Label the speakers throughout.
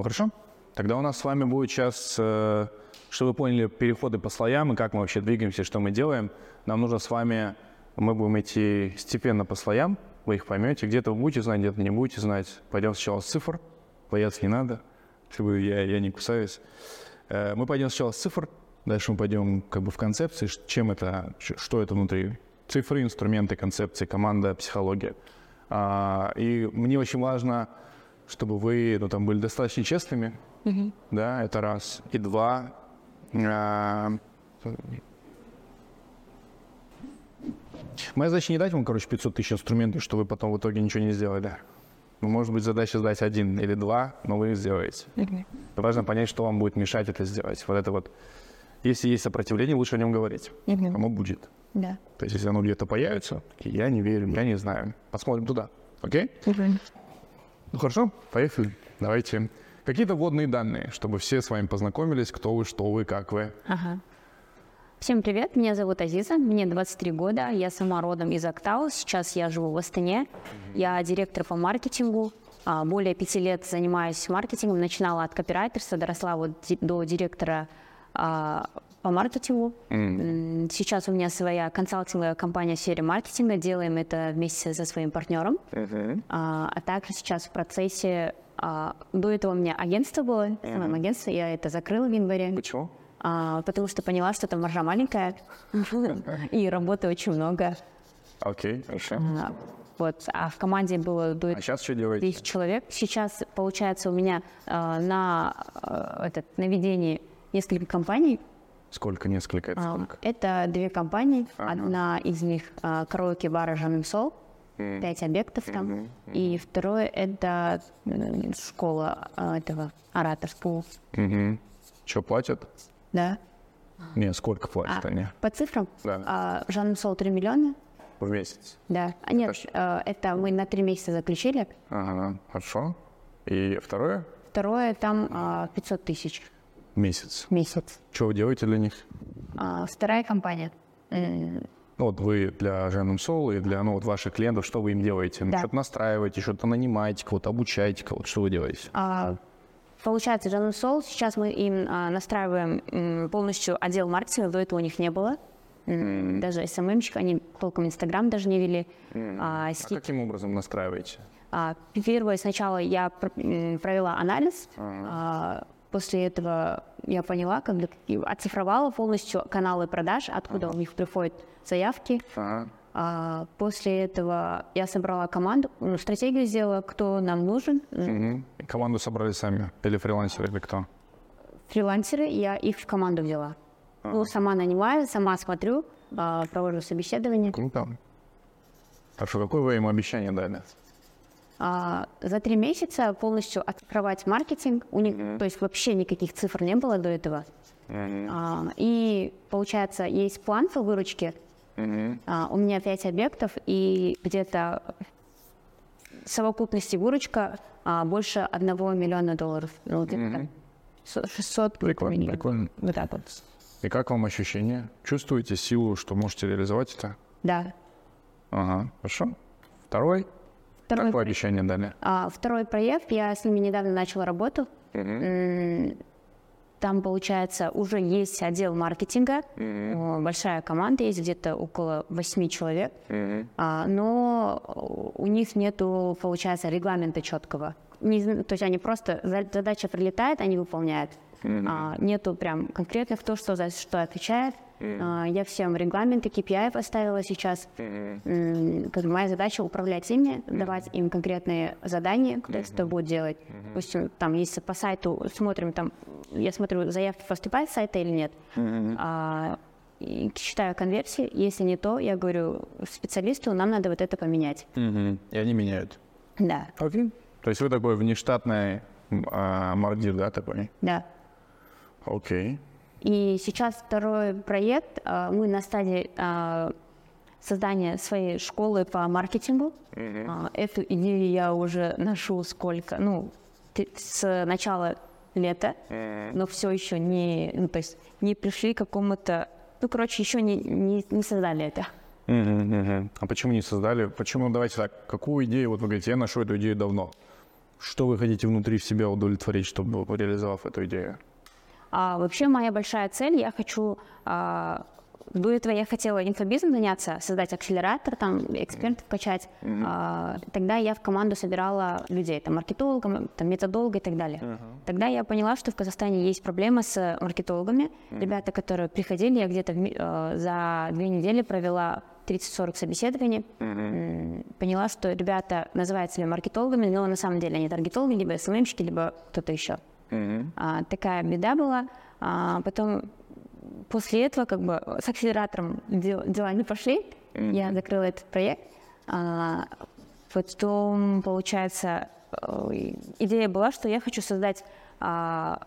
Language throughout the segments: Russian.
Speaker 1: Ну хорошо. Тогда у нас с вами будет сейчас, э, чтобы вы поняли переходы по слоям и как мы вообще двигаемся, что мы делаем. Нам нужно с вами, мы будем идти степенно по слоям, вы их поймете. Где-то вы будете знать, где-то не будете знать. Пойдем сначала с цифр, бояться не надо, чтобы я, я не кусаюсь. Э, мы пойдем сначала с цифр, дальше мы пойдем как бы в концепции, чем это, что это внутри. Цифры, инструменты, концепции, команда, психология. А, и мне очень важно, чтобы вы ну, там, были достаточно честными, да, это раз. И два, а, моя задача не дать вам, короче, 500 тысяч инструментов, что вы потом в итоге ничего не сделали. Ну, Может быть, задача сдать один или два, но вы их сделаете. Важно понять, что вам будет мешать это сделать. Вот это вот. Если есть сопротивление, лучше о нем говорить. Оно будет.
Speaker 2: Да.
Speaker 1: То есть, если оно где-то появится, я не верю, я не знаю. Посмотрим туда. Окей? Ну хорошо, поехали. Давайте. Какие-то вводные данные, чтобы все с вами познакомились, кто вы, что вы, как вы.
Speaker 2: Ага. Всем привет, меня зовут Азиза, мне 23 года, я сама родом из Актау, сейчас я живу в Астане, я директор по маркетингу, А, более пяти лет занимаюсь маркетингом, начинала от копирайтерства, доросла вот до директора а, по маркетингу. М, Сейчас у меня своя консалтинговая компания в сфере маркетинга, делаем это вместе со своим партнером. А, а также сейчас в процессе, а, до этого у меня агентство было, самое агентство, я это закрыла в январе.
Speaker 1: Почему?
Speaker 2: А, потому что поняла, что там маржа маленькая и работы очень много.
Speaker 1: Окей, хорошо.
Speaker 2: Вот, а в команде было до
Speaker 1: А сейчас что делаете?
Speaker 2: 10 человек. Сейчас, получается, у меня а, на, а, этот, на ведении несколько компаний.
Speaker 1: Сколько, несколько, это
Speaker 2: А,
Speaker 1: сколько?
Speaker 2: Это две компании.
Speaker 1: Ага.
Speaker 2: Одна из них а, караоке-бара Жаным Сол. Пять объектов там. И второе это м, школа а, этого ораторского.
Speaker 1: Угу. Что, платят?
Speaker 2: Да.
Speaker 1: Не, сколько платят
Speaker 2: А,
Speaker 1: они
Speaker 2: по цифрам?
Speaker 1: Да.
Speaker 2: А, Жаным Сол 3 миллиона.
Speaker 1: в месяц?
Speaker 2: Да. А нет,
Speaker 1: Хорошо.
Speaker 2: э, это мы на три месяца заключили.
Speaker 1: Ага, хорошо. И второе?
Speaker 2: Второе там а, 500 тысяч
Speaker 1: Месяц.
Speaker 2: месяц.
Speaker 1: Что вы делаете для них?
Speaker 2: А, вторая компания.
Speaker 1: Ну, вот вы для Женум Soul и для ну, вот ваших клиентов, что вы им делаете? Ну,
Speaker 2: Да.
Speaker 1: Что-то настраиваете, что-то нанимаете, кого-то обучаете, кого-то, что вы делаете?
Speaker 2: а, Получается, Жану Сол, сейчас мы им а, настраиваем м, полностью отдел маркетинга, до этого у них не было. М, Даже СММщик, они толком Инстаграм даже не вели. А,
Speaker 1: А
Speaker 2: ски-
Speaker 1: каким образом настраиваете?
Speaker 2: А, Первое, сначала я пр- м, провела анализ, а, после этого я поняла, и оцифровала полностью каналы продаж, откуда у них приходят заявки.
Speaker 1: Ага.
Speaker 2: А, После этого я собрала команду, ну, стратегию сделала, кто нам нужен.
Speaker 1: И команду собрали сами? Или фрилансеры, или кто?
Speaker 2: Фрилансеры, я их в команду взяла. Ну, сама нанимаю, сама смотрю, а, провожу собеседование.
Speaker 1: Круто. Хорошо, какое вы им обещание дали?
Speaker 2: А, За три месяца полностью открывать маркетинг. У них, то есть вообще никаких цифр не было до этого. А, И получается, есть план по выручке. А, У меня пять объектов и где-то в совокупности выручка а, больше одного миллиона долларов. Ну. Со- 600
Speaker 1: Прикольно,
Speaker 2: миллионов.
Speaker 1: прикольно.
Speaker 2: Вот так вот.
Speaker 1: И как вам ощущение? Чувствуете силу, что можете реализовать это?
Speaker 2: Да.
Speaker 1: Ага, хорошо. Второй?
Speaker 2: Второй
Speaker 1: Какое обещание дали?
Speaker 2: А, второй проект, я с ними недавно начала работу. Там, получается, уже есть отдел маркетинга, О, большая команда есть, где-то около восьми человек, А, но у них нету, получается, регламента четкого. Не то есть они просто, за- задача прилетает, они выполняют. А, нету прям конкретно кто что за что отвечает. А, я всем регламенты KPI поставила сейчас. М, как бы моя задача управлять ими, давать им конкретные задания, кто что будет делать. Допустим, там, если по сайту смотрим, там, я смотрю, заявки поступают с сайта или нет. А, и считаю конверсии. Если не то, я говорю специалисту, нам надо вот это поменять.
Speaker 1: И они меняют.
Speaker 2: Да,
Speaker 1: Окей. То есть вы такой внештатный а, мордир, да, такой?
Speaker 2: да.
Speaker 1: Окей.
Speaker 2: И сейчас второй проект. а, Мы на стадии а, создания своей школы по маркетингу. А, Эту идею я уже ношу сколько, ну, с начала лета, но все еще не, ну, то есть не пришли к какому-то, ну, короче, еще не, не, не создали это.
Speaker 1: А почему не создали? Почему, давайте так, какую идею, вот вы говорите, я ношу эту идею давно. Что вы хотите внутри в себя удовлетворить, чтобы реализовав эту идею?
Speaker 2: А, вообще моя большая цель, я хочу а, до этого я хотела инфобизом заняться, создать акселератор, там, экспертов качать. Mm-hmm. А, тогда я в команду собирала людей, там, маркетологов, там, методолога и так далее. Uh-huh. Тогда я поняла, что в Казахстане есть проблема с маркетологами. Mm-hmm. Ребята, которые приходили, я где-то э, за две недели провела 30-40 собеседований. Mm-hmm. Поняла, что ребята называют себя маркетологами, но на самом деле они таргетологи, либо СММщики, либо кто-то еще. Mm-hmm. А, такая беда была. А, потом после этого как бы с акселератором дел, дела не пошли. Mm-hmm. Я закрыла этот проект. А, потом, получается, э, идея была, что я хочу создать а,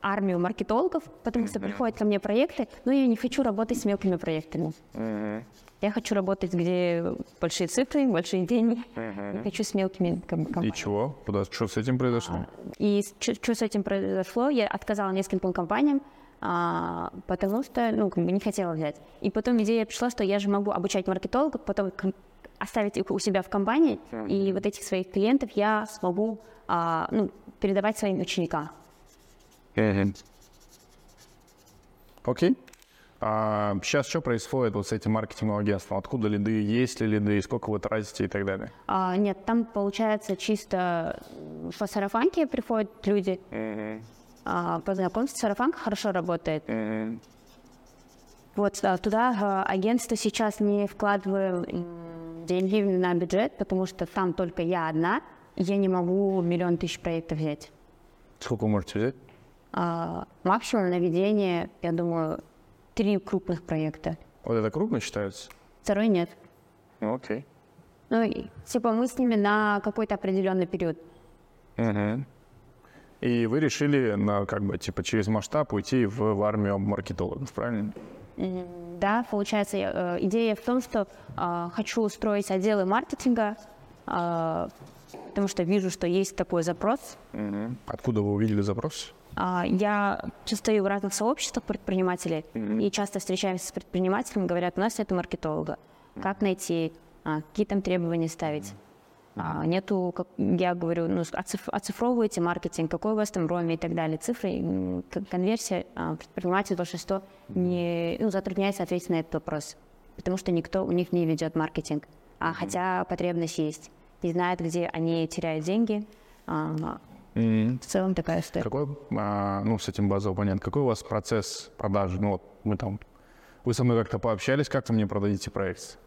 Speaker 2: армию маркетологов, потому что приходят ко мне проекты, но я не хочу работать с мелкими проектами. Mm-hmm. Я хочу работать, где большие цифры, большие деньги. Uh-huh. Не хочу с мелкими компаниями.
Speaker 1: И чего? Куда? Что с этим произошло?
Speaker 2: И что с этим произошло? Я отказала нескольким компаниям, а, потому что, ну, как бы не хотела взять. И потом идея пришла, что я же могу обучать маркетологов, потом оставить их у себя в компании, и вот этих своих клиентов я смогу, а, ну, передавать своим ученикам.
Speaker 1: Окей. Okay. А сейчас что происходит вот с этим маркетинговым агентством? Откуда лиды, есть ли лиды, сколько вы тратите и так далее?
Speaker 2: А, нет, там получается чисто по сарафанке приходят люди. Mm-hmm а, познакомиться. Сарафанка хорошо работает. Mm-hmm. Вот да, туда а, агентство сейчас не вкладываю деньги на бюджет, потому что там только я одна, и я не могу миллион тысяч проектов взять.
Speaker 1: Сколько вы можете взять?
Speaker 2: А, максимум на ведение, я думаю, три крупных проекта.
Speaker 1: Вот это крупно считается?
Speaker 2: Второй нет.
Speaker 1: Ну, окей.
Speaker 2: Ну, типа мы с ними на какой-то определенный период.
Speaker 1: Угу. И вы решили, на, как бы, типа, через масштаб уйти в, в армию маркетологов, правильно?
Speaker 2: Да, получается, э, идея в том, что э, хочу устроить отделы маркетинга, э, потому что вижу, что есть такой запрос.
Speaker 1: Угу. Откуда вы увидели запрос?
Speaker 2: Uh, я стою в разных сообществах предпринимателей mm-hmm. и часто встречаемся с предпринимателями, говорят, у нас нет маркетолога. Как найти, а, какие там требования ставить? А, нету, как я говорю, ну, оцифровывайте маркетинг, какой у вас там роми и так далее. Цифры, конверсия, а, предприниматель большинство не, ну, затрудняется ответить на этот вопрос, потому что никто у них не ведет маркетинг. А хотя потребность есть. Не знает, где они теряют деньги. Mm-hmm. В целом такая история.
Speaker 1: Какой, а, ну, с этим базовый понятно. Какой у вас процесс продажи? Ну, вот мы там, вы со мной как-то пообщались, как вы мне продадите проект?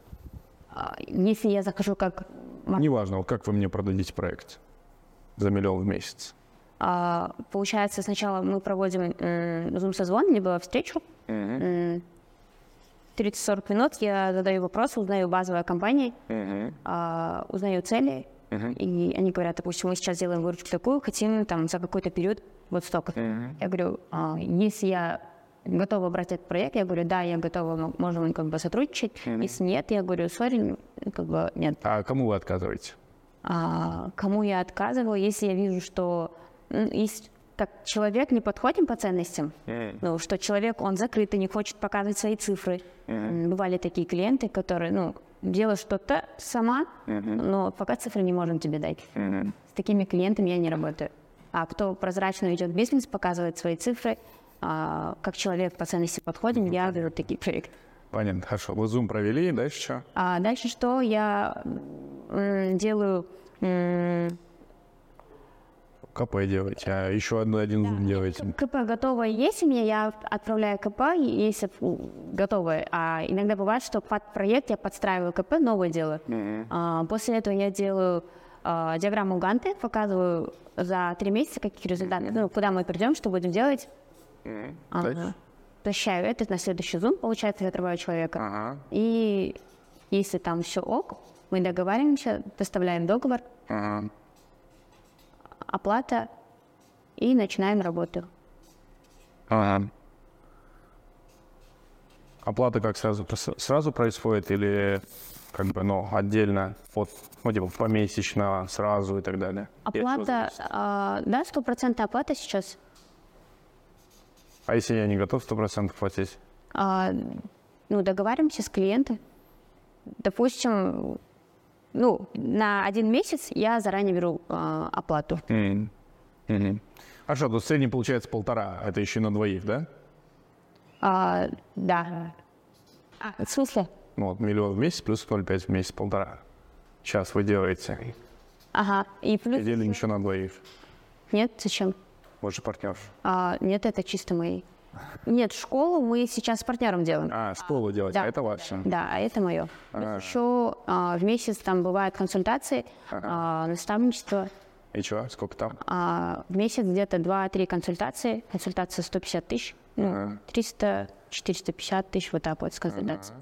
Speaker 2: А, если я захожу как
Speaker 1: Неважно, вот как вы мне продадите проект за миллион в месяц?
Speaker 2: А, получается, сначала мы проводим зум-созвон, либо встречу. Mm-hmm. 30-40 минут я задаю вопросы, узнаю базовые компании, mm-hmm. а, узнаю цели, mm-hmm. и они говорят, допустим, мы сейчас делаем выручку такую, хотим там за какой-то период вот столько. Mm-hmm. Я говорю, а, если я готова брать этот проект, я говорю, да, я готова, можем как бы сотрудничать. Mm-hmm. Если нет, я говорю, сори, как бы нет.
Speaker 1: А кому вы отказываете?
Speaker 2: А, кому я отказываю, если я вижу, что есть как человек не подходим по ценностям, mm-hmm. ну, что человек, он закрытый, не хочет показывать свои цифры. Mm-hmm. Бывали такие клиенты, которые, ну, делают что-то сама, mm-hmm. но пока цифры не можем тебе дать. Mm-hmm. С такими клиентами я не работаю. А кто прозрачно ведет бизнес, показывает свои цифры, а, как человек по ценности подходим, я беру такие проекты.
Speaker 1: Понятно, хорошо. Вы Zoom провели, дальше что?
Speaker 2: А дальше что? Я делаю...
Speaker 1: КП делаете, а еще одну, один да, делаете.
Speaker 2: КП готовое есть у меня, я отправляю КП, если готовое. А иногда бывает, что под проект я подстраиваю КП, новое делаю. Mm-hmm. А, после этого я делаю а, диаграмму Ганты, показываю за три месяца, какие результаты, mm-hmm. ну, куда мы придем, что будем делать. Mm. Ага. Прощаю это на следующий зум, получается, я отрываю человека. Ага. И если там все ок, мы договариваемся, доставляем договор, ага. Оплата и начинаем работу.
Speaker 1: Ага. Оплата как сразу сразу происходит или как бы, ну, отдельно, вот, ну, типа, помесячно, сразу и так далее?
Speaker 2: Оплата, а, да, стопроцентная оплата сейчас.
Speaker 1: А если я не готов сто процентов платить? А,
Speaker 2: ну, договариваемся с клиентом. Допустим, ну, на один месяц я заранее беру э, оплату.
Speaker 1: М. Мгм. Хорошо, то в среднем получается полтора. Это еще на двоих, да?
Speaker 2: А, да. А, в смысле?
Speaker 1: Ну, вот миллион в месяц плюс 0,5 в месяц, полтора. Сейчас вы делаете.
Speaker 2: Ага. И плюс...
Speaker 1: И делим еще на двоих.
Speaker 2: Нет, зачем?
Speaker 1: Больше партнер.
Speaker 2: А, нет, это чисто мои. Нет, школу мы сейчас с партнером делаем.
Speaker 1: А, школу делать,
Speaker 2: да.
Speaker 1: а это ваше.
Speaker 2: Да, а это мое.
Speaker 1: А.
Speaker 2: Еще а, в месяц там бывают консультации, а, наставничество.
Speaker 1: И что, сколько там?
Speaker 2: А, в месяц где-то 2-3 консультации. Консультация 150 тысяч. Ну,
Speaker 1: Ага.
Speaker 2: 300-450 тысяч вот так вот с консультацией.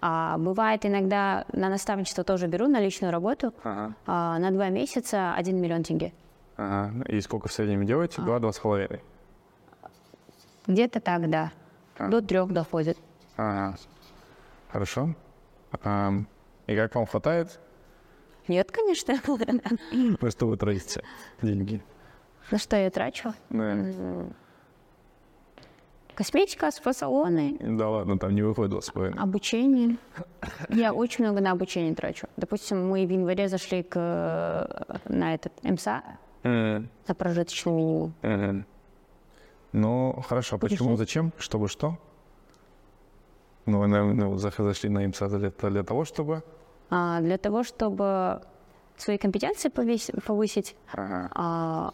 Speaker 2: А, бывает иногда на наставничество тоже беру, на личную работу.
Speaker 1: Ага.
Speaker 2: А, на два месяца 1 миллион тенге.
Speaker 1: Ага. И сколько в среднем делаете? Два, два с половиной.
Speaker 2: Где-то так, да.
Speaker 1: А.
Speaker 2: До трех доходит.
Speaker 1: Ага. Хорошо. Ам, И как вам хватает?
Speaker 2: Нет, конечно.
Speaker 1: На что вы тратите деньги?
Speaker 2: На что я трачу?
Speaker 1: Да.
Speaker 2: Косметика, спа-салоны,
Speaker 1: Да ладно, там не выходит два с половиной.
Speaker 2: обучение. Я очень много на обучение трачу. Допустим, мы в январе зашли к, э, на этот МСА, на прожиточный минимум.
Speaker 1: Ну, хорошо. Почему? Зачем? Чтобы что? Ну, вы, наверное, ну, зашли на ИМСА для, для того, чтобы...
Speaker 2: А, для того, чтобы свои компетенции повесь- повысить,
Speaker 1: Ага.
Speaker 2: а,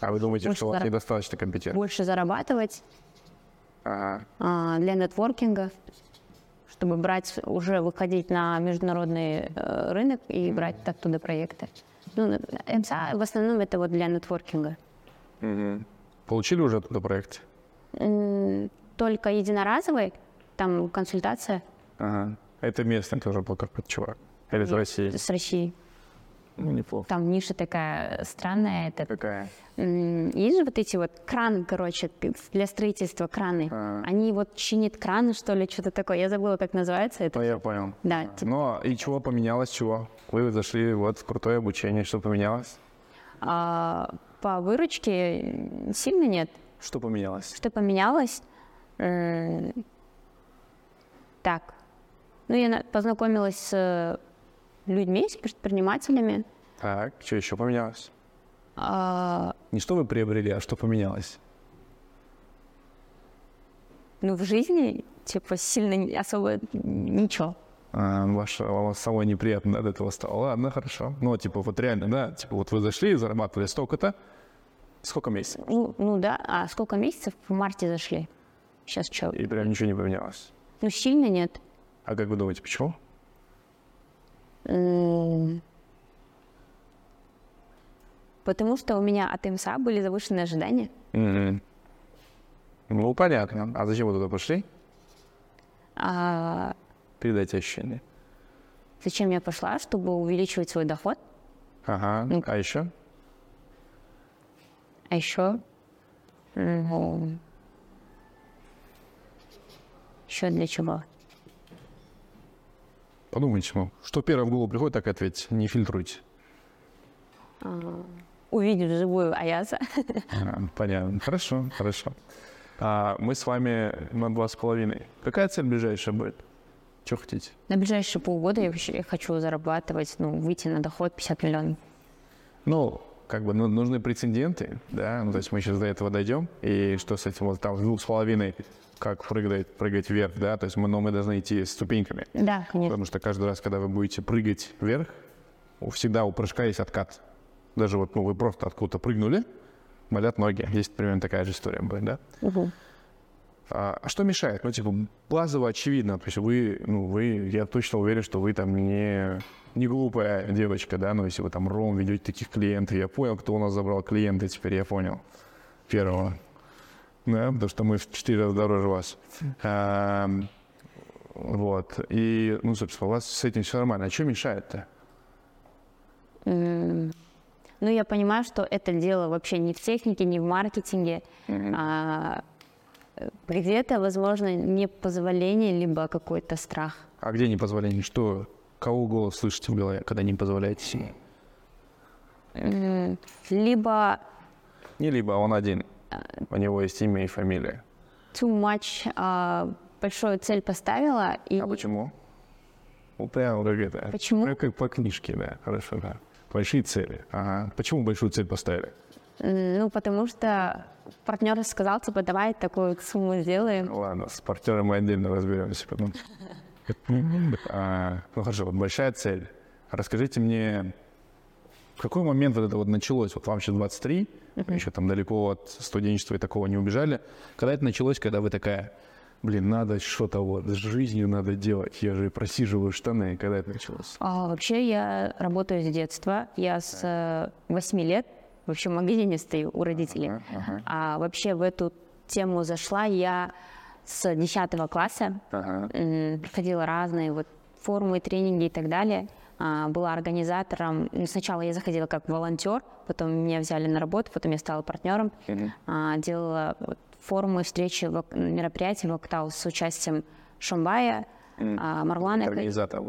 Speaker 1: А вы думаете,
Speaker 2: Больше
Speaker 1: что у вас
Speaker 2: зараб-
Speaker 1: недостаточно компетентны?
Speaker 2: больше зарабатывать
Speaker 1: Ага.
Speaker 2: а, для нетворкинга, чтобы брать, уже выходить на международный э, рынок и брать оттуда проекты. Ну, МСА в основном это вот для нетворкинга.
Speaker 1: Мгм. Получили уже оттуда проект?
Speaker 2: Только единоразовый, там консультация
Speaker 1: Ага. Это местный тоже был какой-то чувак. Или из России?
Speaker 2: с России.
Speaker 1: Ну, неплохо.
Speaker 2: Там ниша такая странная. Это,
Speaker 1: Какая?
Speaker 2: есть же вот эти вот краны, короче, для строительства краны.
Speaker 1: А.
Speaker 2: Они вот чинят краны, что ли, что-то такое. Я забыла, как называется это.
Speaker 1: Ну, я понял.
Speaker 2: Да, типа,
Speaker 1: Ну, и чего поменялось, чего? Вы зашли вот в крутое обучение, что поменялось?
Speaker 2: а, по выручке сильно нет.
Speaker 1: Что поменялось?
Speaker 2: Что поменялось? М, Так. Ну, я на- познакомилась с э, людьми, с предпринимателями.
Speaker 1: Так, что еще поменялось?
Speaker 2: А,
Speaker 1: Не что вы приобрели, а что поменялось?
Speaker 2: Ну, в жизни, типа, сильно особо ничего.
Speaker 1: А, ваше, самое неприятное от этого стало. Ладно, хорошо. Ну, типа, вот реально, да, типа, вот вы зашли, зарабатывали столько-то. Сколько месяцев?
Speaker 2: Ну, ну да, а сколько месяцев? В марте зашли. Сейчас что?
Speaker 1: И прям ничего не поменялось.
Speaker 2: Ну, сильно нет.
Speaker 1: А как вы думаете, почему?
Speaker 2: Потому что у меня от МСА были завышенные ожидания.
Speaker 1: Мгм. Ну, понятно. А зачем вы туда пошли?
Speaker 2: А
Speaker 1: Передайте ощущение.
Speaker 2: зачем я пошла? Чтобы увеличивать свой доход.
Speaker 1: Ага.
Speaker 2: Ну.
Speaker 1: А еще?
Speaker 2: А еще... Еще для чего?
Speaker 1: Подумайте, ну, что первое в голову приходит, так и ответьте. Не фильтруйте.
Speaker 2: Увидеть вживую Аяза.
Speaker 1: А, понятно. Хорошо, хорошо. А, мы с вами на два с половиной. Какая цель ближайшая будет? Что хотите?
Speaker 2: На ближайшие полгода я вообще хочу зарабатывать, ну, выйти на доход 50 миллионов.
Speaker 1: Ну, как бы ну, нужны прецеденты, да, ну, то есть мы сейчас до этого дойдем, и что с этим вот там с двух с половиной, как прыгать, прыгать вверх, да, то есть мы, но мы должны идти ступеньками,
Speaker 2: Да, конечно.
Speaker 1: потому что каждый раз, когда вы будете прыгать вверх, всегда у прыжка есть откат. Даже вот, ну, вы просто откуда-то прыгнули, болят ноги. Есть примерно такая же история будет, да?
Speaker 2: Мгм.
Speaker 1: А, а что мешает? Ну, типа, базово очевидно. То есть вы, ну, вы, я точно уверен, что вы там не, не глупая девочка, да, но если вы там ром ведете таких клиентов, я понял, кто у нас забрал клиента, теперь я понял. Первого. Да, потому что мы в четыре раза дороже вас. А, вот. И, ну, собственно, у вас с этим все нормально. А что мешает-то?
Speaker 2: М, Ну, я понимаю, что это дело вообще не в технике, не в маркетинге, а э, где-то, возможно, непозволение, либо какой-то страх.
Speaker 1: А где непозволение? Что? Кого голос слышите в голове, когда не позволяете себе?
Speaker 2: Либо
Speaker 1: Не либо, а он один. У него есть имя и фамилия.
Speaker 2: too much, а, большую цель поставила, и
Speaker 1: А почему? Ну, прям как это.
Speaker 2: Почему?
Speaker 1: Прям как по книжке, да. Хорошо, да. Большие цели. Ага. Почему большую цель поставили?
Speaker 2: М, Ну, потому что партнер сказал, типа, давай такую вот сумму сделаем.
Speaker 1: Ладно, с партнером мы отдельно разберемся потом. А, Ну хорошо, вот большая цель. Расскажите мне, в какой момент вот это вот началось? Вот вам сейчас 23, вы еще там далеко от студенчества и такого не убежали. Когда это началось, когда вы такая, блин, надо что-то вот с жизнью надо делать, я же просиживаю штаны. Когда это началось?
Speaker 2: А, вообще я работаю с детства. Я с э, 8 лет вообще в магазине стою у родителей.
Speaker 1: Ага, ага.
Speaker 2: А вообще в эту тему зашла я с 10 класса. М, Проходила разные вот форумы, тренинги и так далее. А, Была организатором. Ну, Сначала я заходила как волонтер, потом меня взяли на работу, потом я стала партнером. А, Делала вот форумы, встречи, мероприятия вокал с участием Шамбая, а, Марлана.
Speaker 1: Организатор.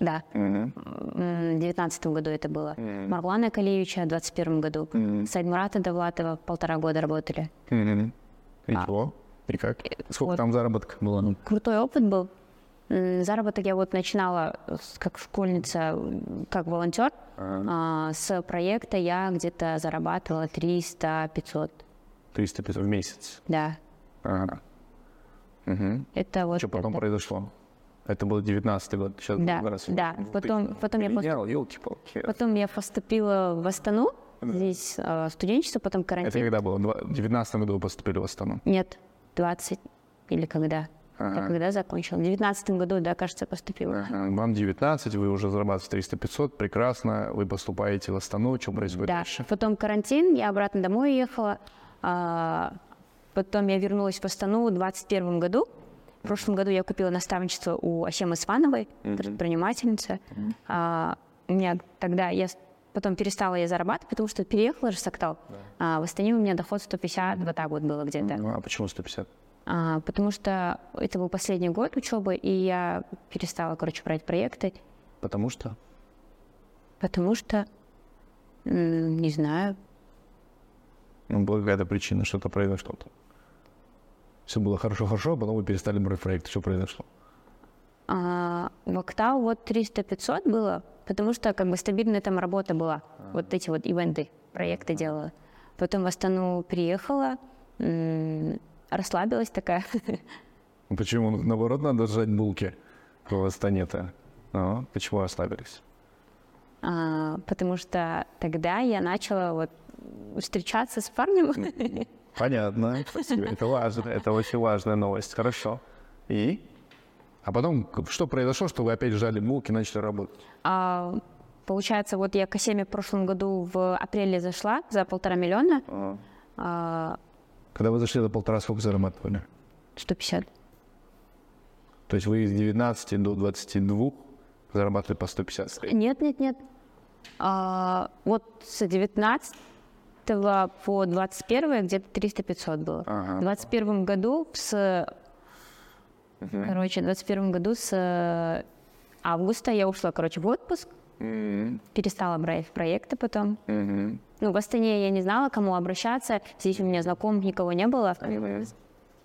Speaker 2: Да. М, в девятнадцатом году это было. Марлана Калиевича в двадцать первом году. Сайдмурата Давлатова полтора года работали.
Speaker 1: Мгм. И чего? И как? Сколько
Speaker 2: вот.
Speaker 1: там заработка было?
Speaker 2: Крутой опыт был. Заработок я вот начинала как школьница, как волонтер. А, С проекта я где-то зарабатывала 300-500.
Speaker 1: 300 в месяц.
Speaker 2: Да,
Speaker 1: Ага. Мгм.
Speaker 2: это вот
Speaker 1: Что потом
Speaker 2: это.
Speaker 1: произошло? Это был 19 год. Сейчас
Speaker 2: Да,
Speaker 1: вырос.
Speaker 2: да.
Speaker 1: Ну,
Speaker 2: Потом- потом я
Speaker 1: Менял, елки-палки.
Speaker 2: Потом я поступила в Астану, здесь э, студенчество, потом
Speaker 1: Это
Speaker 2: карантин.
Speaker 1: когда было? В 19 году вы поступили в Астану.
Speaker 2: Нет, 20 или когда? Я
Speaker 1: Ага.
Speaker 2: когда закончила? В девятнадцатом году, да, кажется, поступила.
Speaker 1: Ага. Вам 19, вы уже зарабатываете 300-500, прекрасно. Вы поступаете в Астану, что происходит
Speaker 2: Да,
Speaker 1: дальше?
Speaker 2: потом карантин, я обратно домой ехала. а, потом я вернулась в Астану в двадцать первом году. В прошлом году я купила наставничество у Асемы Свановой, предпринимательница. А, у меня тогда я потом перестала я зарабатывать, потому что переехала же в Сактал. А в Астане у меня доход 150, вот так вот было где-то.
Speaker 1: Ну, а почему 150?
Speaker 2: А, потому что это был последний год учебы, и я перестала, короче, брать проекты,
Speaker 1: Потому что?
Speaker 2: потому что, не знаю,
Speaker 1: Ну, была какая-то причина, что-то произошло. Все было хорошо-хорошо, а потом вы перестали брать проект. Что произошло?
Speaker 2: А, в Октау вот 300-500 было, потому что как бы стабильная там работа была. Вот эти вот ивенты, проекты делала. Потом в Астану приехала, м, расслабилась такая.
Speaker 1: Ну, Почему? Ну, Наоборот, надо сжать булки в Астане-то. Ну, почему ослабились?
Speaker 2: А, потому что тогда я начала вот встречаться с парнем.
Speaker 1: Понятно. Спасибо. Это важно. Это очень важная новость. Хорошо. И? А потом, что произошло, что вы опять сжали булки и начали работать?
Speaker 2: А, получается, вот я к Асеме в прошлом году в апреле зашла за полтора миллиона, а,
Speaker 1: Когда вы зашли за полтора, сколько зарабатывали?
Speaker 2: 150.
Speaker 1: То есть вы из 19 до 22 зарабатывали по 150 средний.
Speaker 2: Нет, нет, нет. А, вот с 19 по 21 где-то 300-500 было.
Speaker 1: Ага.
Speaker 2: В 21 году с... Короче, в 21 году с э, августа я ушла, короче, в отпуск. Перестала брать проекты потом. Ну, в Астане я не знала, к кому обращаться. Здесь у меня знакомых никого не было.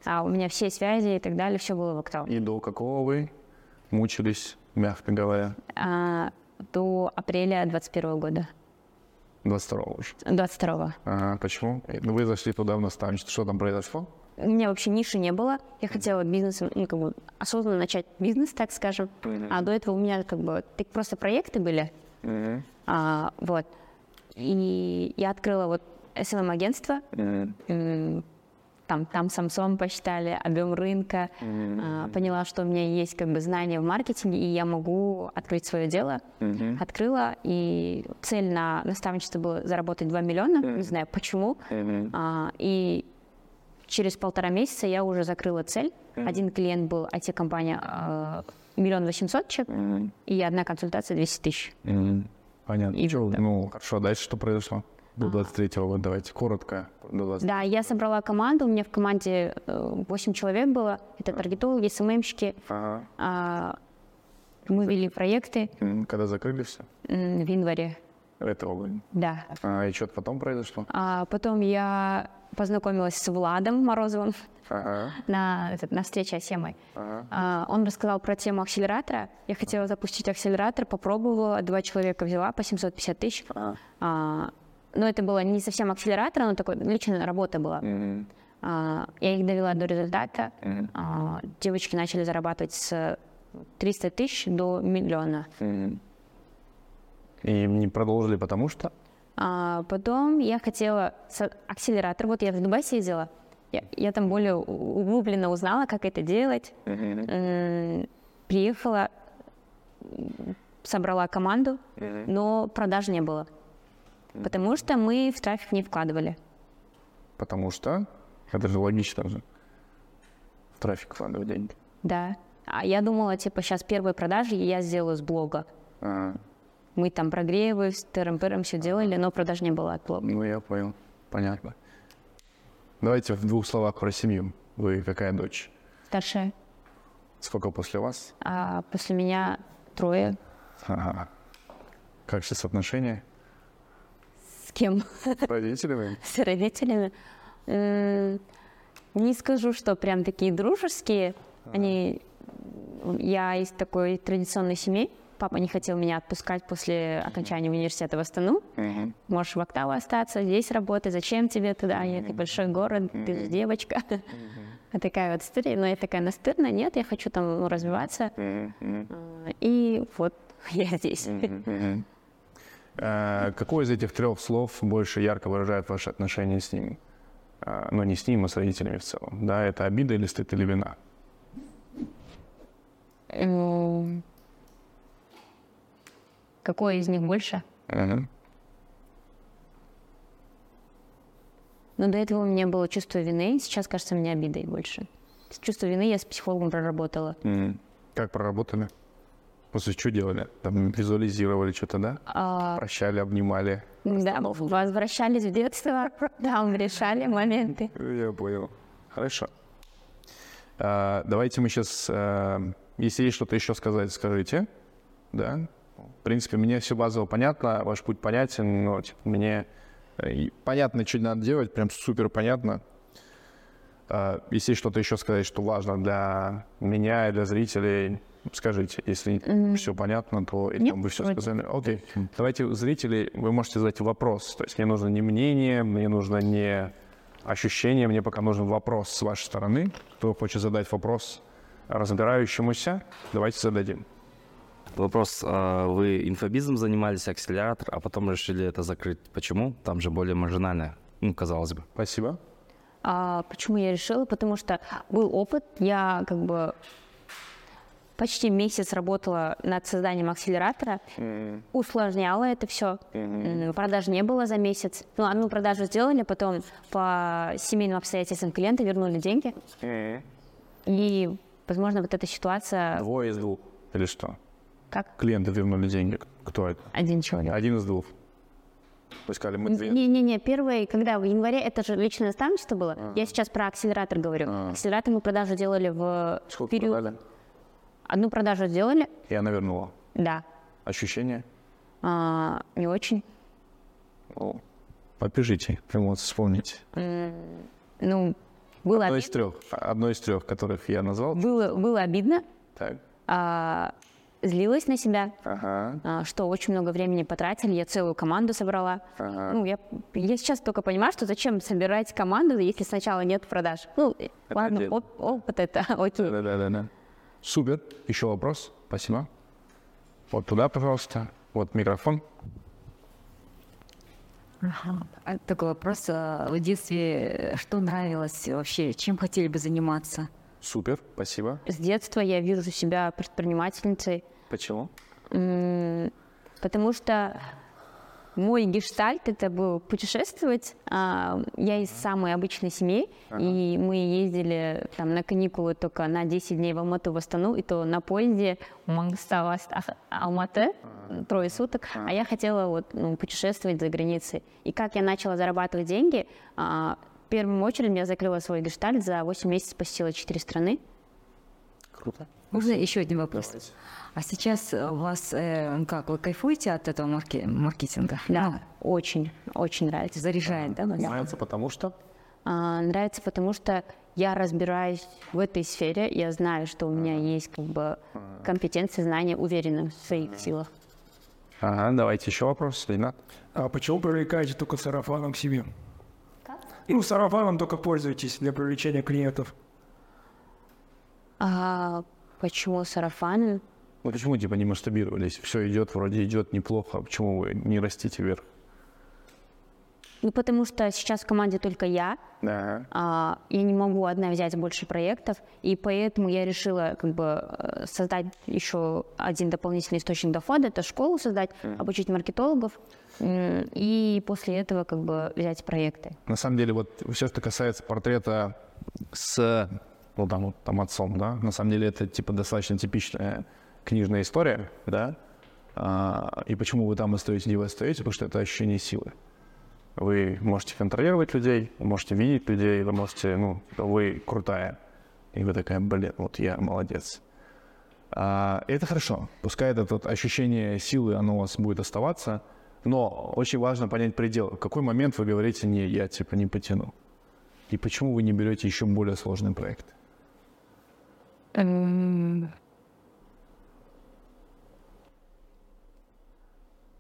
Speaker 2: А у меня все связи и так далее, все было в Октау.
Speaker 1: И до какого вы мучились, мягко говоря?
Speaker 2: А, до апреля 21 года.
Speaker 1: 22 уже.
Speaker 2: 22
Speaker 1: Ага, почему? Ну, Вы зашли туда в наставничество. Что там произошло?
Speaker 2: У меня вообще ниши не было. Я хотела бизнес, ну, как бы осознанно начать бизнес, так скажем. А до этого у меня как бы так просто проекты были. А, вот. И я открыла вот SMM-агентство. М, Там, там Самсон посчитали, объем рынка. А, поняла, что у меня есть как бы знания в маркетинге, и я могу открыть свое дело. Открыла, и цель на наставничество была заработать 2 миллиона. Не знаю почему. А, и через полтора месяца я уже закрыла цель. Один клиент был IT-компания а, миллион восемьсот чек, и одна консультация 200 тысяч.
Speaker 1: Понятно.
Speaker 2: И
Speaker 1: Чё,
Speaker 2: вот
Speaker 1: ну, хорошо, дальше что произошло? До 23-го года, давайте, коротко. До 23
Speaker 2: Да, я собрала команду, у меня в команде 8 человек было. Это таргетологи, СММщики.
Speaker 1: Ага.
Speaker 2: А, Мы вели проекты
Speaker 1: Когда закрыли все?
Speaker 2: в январе.
Speaker 1: Этого года.
Speaker 2: Да.
Speaker 1: А, и что-то потом произошло?
Speaker 2: А потом я познакомилась с Владом Морозовым
Speaker 1: Ага.
Speaker 2: на, этот, на встрече с Семой.
Speaker 1: Ага.
Speaker 2: А, он рассказал про тему акселератора. Я хотела запустить акселератор, попробовала, два человека взяла по 750 тысяч.
Speaker 1: Ага.
Speaker 2: А, но это было не совсем акселератор, но такой личная работа была.
Speaker 1: Мгм.
Speaker 2: А, я их довела до результата.
Speaker 1: Мгм.
Speaker 2: А, девочки начали зарабатывать с 300 тысяч до миллиона.
Speaker 1: Мгм. И не продолжили, потому что?
Speaker 2: А потом я хотела с- акселератор. Вот я в Дубай съездила. Я, я там более углубленно узнала, как это делать. М, Приехала, собрала команду, но продаж не было. Потому что мы в трафик не вкладывали.
Speaker 1: Потому что? Это же логично же. В трафик вкладывать деньги.
Speaker 2: Да. А я думала, типа, сейчас первые продажи я сделаю с блога.
Speaker 1: Ага.
Speaker 2: Мы там прогревы с тырым все делали, но продаж не было от блога.
Speaker 1: Ну, я понял. Понятно. Давайте в двух словах про семью. Вы какая дочь?
Speaker 2: Старшая.
Speaker 1: Сколько после вас?
Speaker 2: А после меня трое.
Speaker 1: Ага. Как сейчас отношения?
Speaker 2: С кем?
Speaker 1: Родители вы?
Speaker 2: С родителями. М, Не скажу, что прям такие дружеские. Они... Я из такой традиционной семьи. Папа не хотел меня отпускать после окончания университета в Астану. Можешь в Октаву остаться, здесь работать. Зачем тебе туда ехать? Большой город, ты же девочка. Вот такая вот история. Но я такая настырная. Нет, я хочу там ну, развиваться. А, И вот я здесь.
Speaker 1: Э, Какое из этих трех слов больше ярко выражает ваши отношения с ним? Э, Ну, не с ним, а с родителями в целом. Да, это обида или стыд или вина?
Speaker 2: М, Какое из них больше?
Speaker 1: Ага.
Speaker 2: Но до этого у меня было чувство вины, сейчас, кажется, мне обидой больше. Чувство вины я с психологом проработала.
Speaker 1: Как проработали? После что делали? Там визуализировали что-то, да?
Speaker 2: А,
Speaker 1: Прощали, обнимали.
Speaker 2: да, возвращались в детство, там решали моменты.
Speaker 1: Я понял. Хорошо. А, давайте мы сейчас, если есть что-то еще сказать, скажите. Да. В принципе, мне все базово понятно, ваш путь понятен, но типа, мне э, понятно, что надо делать, прям супер понятно. А, если есть что-то еще сказать, что важно для меня и для зрителей, скажите. Если все понятно, то или
Speaker 2: Нет,
Speaker 1: там вы все
Speaker 2: вроде.
Speaker 1: сказали. Окей. Давайте зрители, вы можете задать вопрос. То есть мне нужно не мнение, мне нужно не ощущение, мне пока нужен вопрос с вашей стороны. Кто хочет задать вопрос разбирающемуся, давайте зададим.
Speaker 3: Вопрос, а вы инфобизом занимались, акселератор, а потом решили это закрыть. Почему? Там же более маржинально, ну, казалось бы.
Speaker 1: Спасибо.
Speaker 2: А почему я решила? Потому что был опыт, я как бы почти месяц работала над созданием акселератора, усложняла это все. Продаж не было за месяц. Ну, одну продажу сделали, потом по семейным обстоятельствам клиента вернули деньги. И, возможно, вот эта ситуация,
Speaker 1: Двое из двух. Или что?
Speaker 2: как
Speaker 1: Клиенты вернули деньги. Кто это?
Speaker 2: один человек.
Speaker 1: Один из двух. Вы сказали, мы две.
Speaker 2: Не-не-не, первый, когда в январе, это же личное наставничество было. Я сейчас про акселератор говорю. Акселератор мы продажу делали в
Speaker 1: Сколько
Speaker 2: период.
Speaker 1: продали?
Speaker 2: Одну продажу сделали,
Speaker 1: И она вернула.
Speaker 2: да.
Speaker 1: Ощущение?
Speaker 2: А, не очень.
Speaker 1: О. Попишите, эмоции вспомните.
Speaker 2: Ну, было,
Speaker 1: Одно
Speaker 2: обид-
Speaker 1: из трех. Одно из трех, которых я назвал.
Speaker 2: было, было обидно,
Speaker 1: Так.
Speaker 2: а, злилась на себя,
Speaker 1: Ага.
Speaker 2: а, что очень много времени потратили, я целую команду собрала.
Speaker 1: Ага.
Speaker 2: Ну, я, я сейчас только понимаю, что зачем собирать команду, если сначала нет продаж. Ну, э, ладно, оп- опыт это окей.
Speaker 1: Да, да, да, да. Супер. Еще вопрос? Спасибо. Вот туда, пожалуйста. Вот микрофон.
Speaker 4: А Такой вопрос. а, В детстве э, что нравилось вообще? Чем хотели бы заниматься?
Speaker 1: Супер. Спасибо.
Speaker 2: С детства я вижу себя предпринимательницей,
Speaker 1: Почему?
Speaker 2: Потому что мой гештальт это был путешествовать. А, Я из самой обычной семьи, и мы ездили там на каникулы только на 10 дней в Алмату, в Астану, и то на поезде Мангстау, Алматы, трое суток. А я хотела вот, ну, путешествовать за границей. И как я начала зарабатывать деньги, а, в первую очередь я закрыла свой гештальт, за 8 месяцев посетила 4 страны.
Speaker 1: Круто.
Speaker 4: Можно еще один вопрос? А сейчас э, у вас э, как, вы кайфуете от этого марки- маркетинга?
Speaker 2: Да, очень, очень нравится.
Speaker 4: Заряжает, да? вас?
Speaker 1: Нравится, потому что...
Speaker 2: А, нравится, потому что я разбираюсь в этой сфере, я знаю, что у меня есть как бы компетенции, знания, уверена в своих силах.
Speaker 1: Ага, давайте еще вопрос, Ренат.
Speaker 5: А почему привлекаете только сарафаном к себе? Ну, сарафаном только пользуетесь для привлечения клиентов.
Speaker 2: А почему сарафаны?
Speaker 1: Ну почему типа не масштабировались? Все идет, вроде идет неплохо. Почему вы не растите вверх?
Speaker 2: Ну, потому что сейчас в команде только я,
Speaker 1: Да.
Speaker 2: а, я не могу одна взять больше проектов, и поэтому я решила как бы э, создать еще один дополнительный источник дохода, это школу создать, обучить маркетологов, и после этого как бы взять проекты.
Speaker 1: На самом деле, вот все, что касается портрета с, ну, там, вот, там отцом, да, на самом деле это, типа, достаточно типичная книжная история, да, А, и почему вы там остаетесь, где вы остаетесь, потому что это ощущение силы. Вы можете контролировать людей, вы можете видеть людей, вы можете, ну, вы крутая. И вы такая, блин, вот я молодец. А, и это хорошо. Пускай это вот ощущение силы, оно у вас будет оставаться, но очень важно понять предел. В какой момент вы говорите, не, я типа не потяну. И почему вы не берете еще более сложный проект?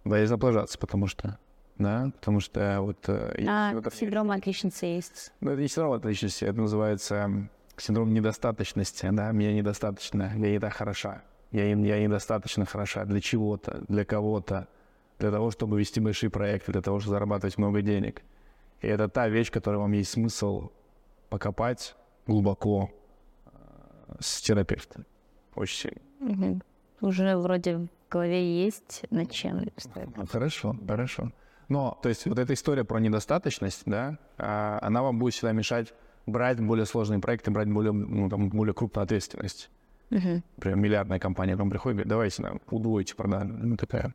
Speaker 1: Да, и заблажаться, потому что, да, потому что вот... э,
Speaker 2: А,
Speaker 1: вот
Speaker 2: синдром отличницы есть.
Speaker 1: ну, это не синдром отличности, это называется синдром недостаточности, да, мне недостаточно, я не так хороша, я, я недостаточно хороша для чего-то, для кого-то, для того, чтобы вести большие проекты, для того, чтобы зарабатывать много денег. И это та вещь, которой вам есть смысл покопать глубоко э, с терапевтом. Очень сильно.
Speaker 2: Мгм. Уже вроде в голове есть над чем стоит.
Speaker 1: Ну, Хорошо, хорошо. Но, то есть, вот эта история про недостаточность, да, а, она вам будет всегда мешать брать более сложные проекты, брать более, ну, там, более крупную ответственность.
Speaker 2: Мгм.
Speaker 1: Например, миллиардная компания к вам приходит говорит, давайте нам удвоите продажи. Ну, такая,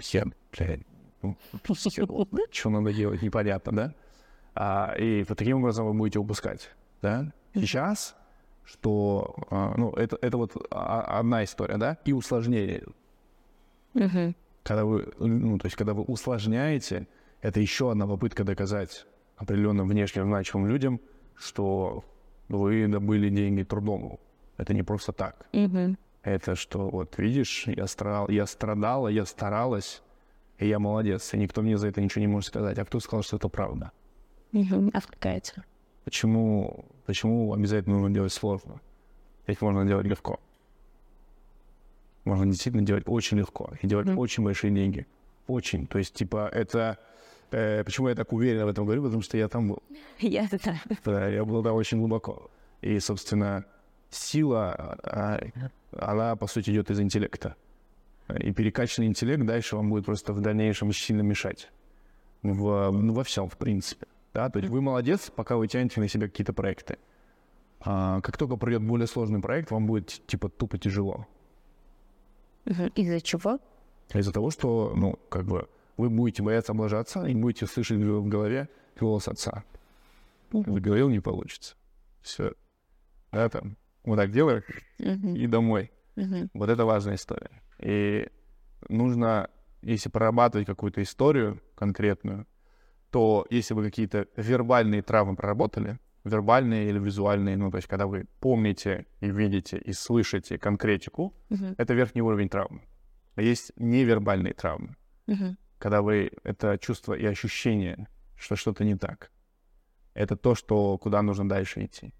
Speaker 1: я, блядь, ну, что надо делать, непонятно, да? А, и таким образом вы будете упускать, да? Сейчас, что, а, ну, это, это вот а- одна история, да? И усложнение
Speaker 2: Мгм.
Speaker 1: когда вы, ну, то есть, когда вы усложняете, это еще одна попытка доказать определенным внешне значимым людям, что вы добыли деньги трудом. Это не просто так.
Speaker 2: Мгм.
Speaker 1: Это что, вот видишь, я, страдал, я страдала, я старалась, и я молодец, и никто мне за это ничего не может сказать. А кто сказал, что это правда?
Speaker 2: Мгм. Откликается.
Speaker 1: Почему, почему обязательно нужно делать сложно? Ведь можно делать легко. Можно действительно делать очень легко и делать очень большие деньги. Очень. То есть, типа, это... э, почему я так уверенно в этом говорю? Потому что я там был.
Speaker 2: Я знаю.
Speaker 1: Да, я был там очень глубоко. И, собственно, сила, а, она, по сути, идет из интеллекта. И перекачанный интеллект дальше вам будет просто в дальнейшем сильно мешать. В, ну, во всем, в принципе. Да? То есть вы молодец, пока вы тянете на себя какие-то проекты. А как только придет более сложный проект, вам будет, типа, тупо тяжело.
Speaker 2: Из-за чего?
Speaker 1: Из-за того, что, ну, как бы, вы будете бояться облажаться и будете слышать в голове голос отца. Заговорил, не получится. Все. Да, там, вот так делаешь
Speaker 2: Мгм.
Speaker 1: и домой. Вот это важная история. И нужно, если прорабатывать какую-то историю конкретную, то если вы какие-то вербальные травмы проработали, вербальные или визуальные, ну, то есть когда вы помните и видите и слышите конкретику,
Speaker 2: Мгм.
Speaker 1: это верхний уровень травмы. А есть невербальные травмы,
Speaker 2: Мгм.
Speaker 1: когда вы это чувство и ощущение, что что-то не так. Это то, что куда нужно дальше идти.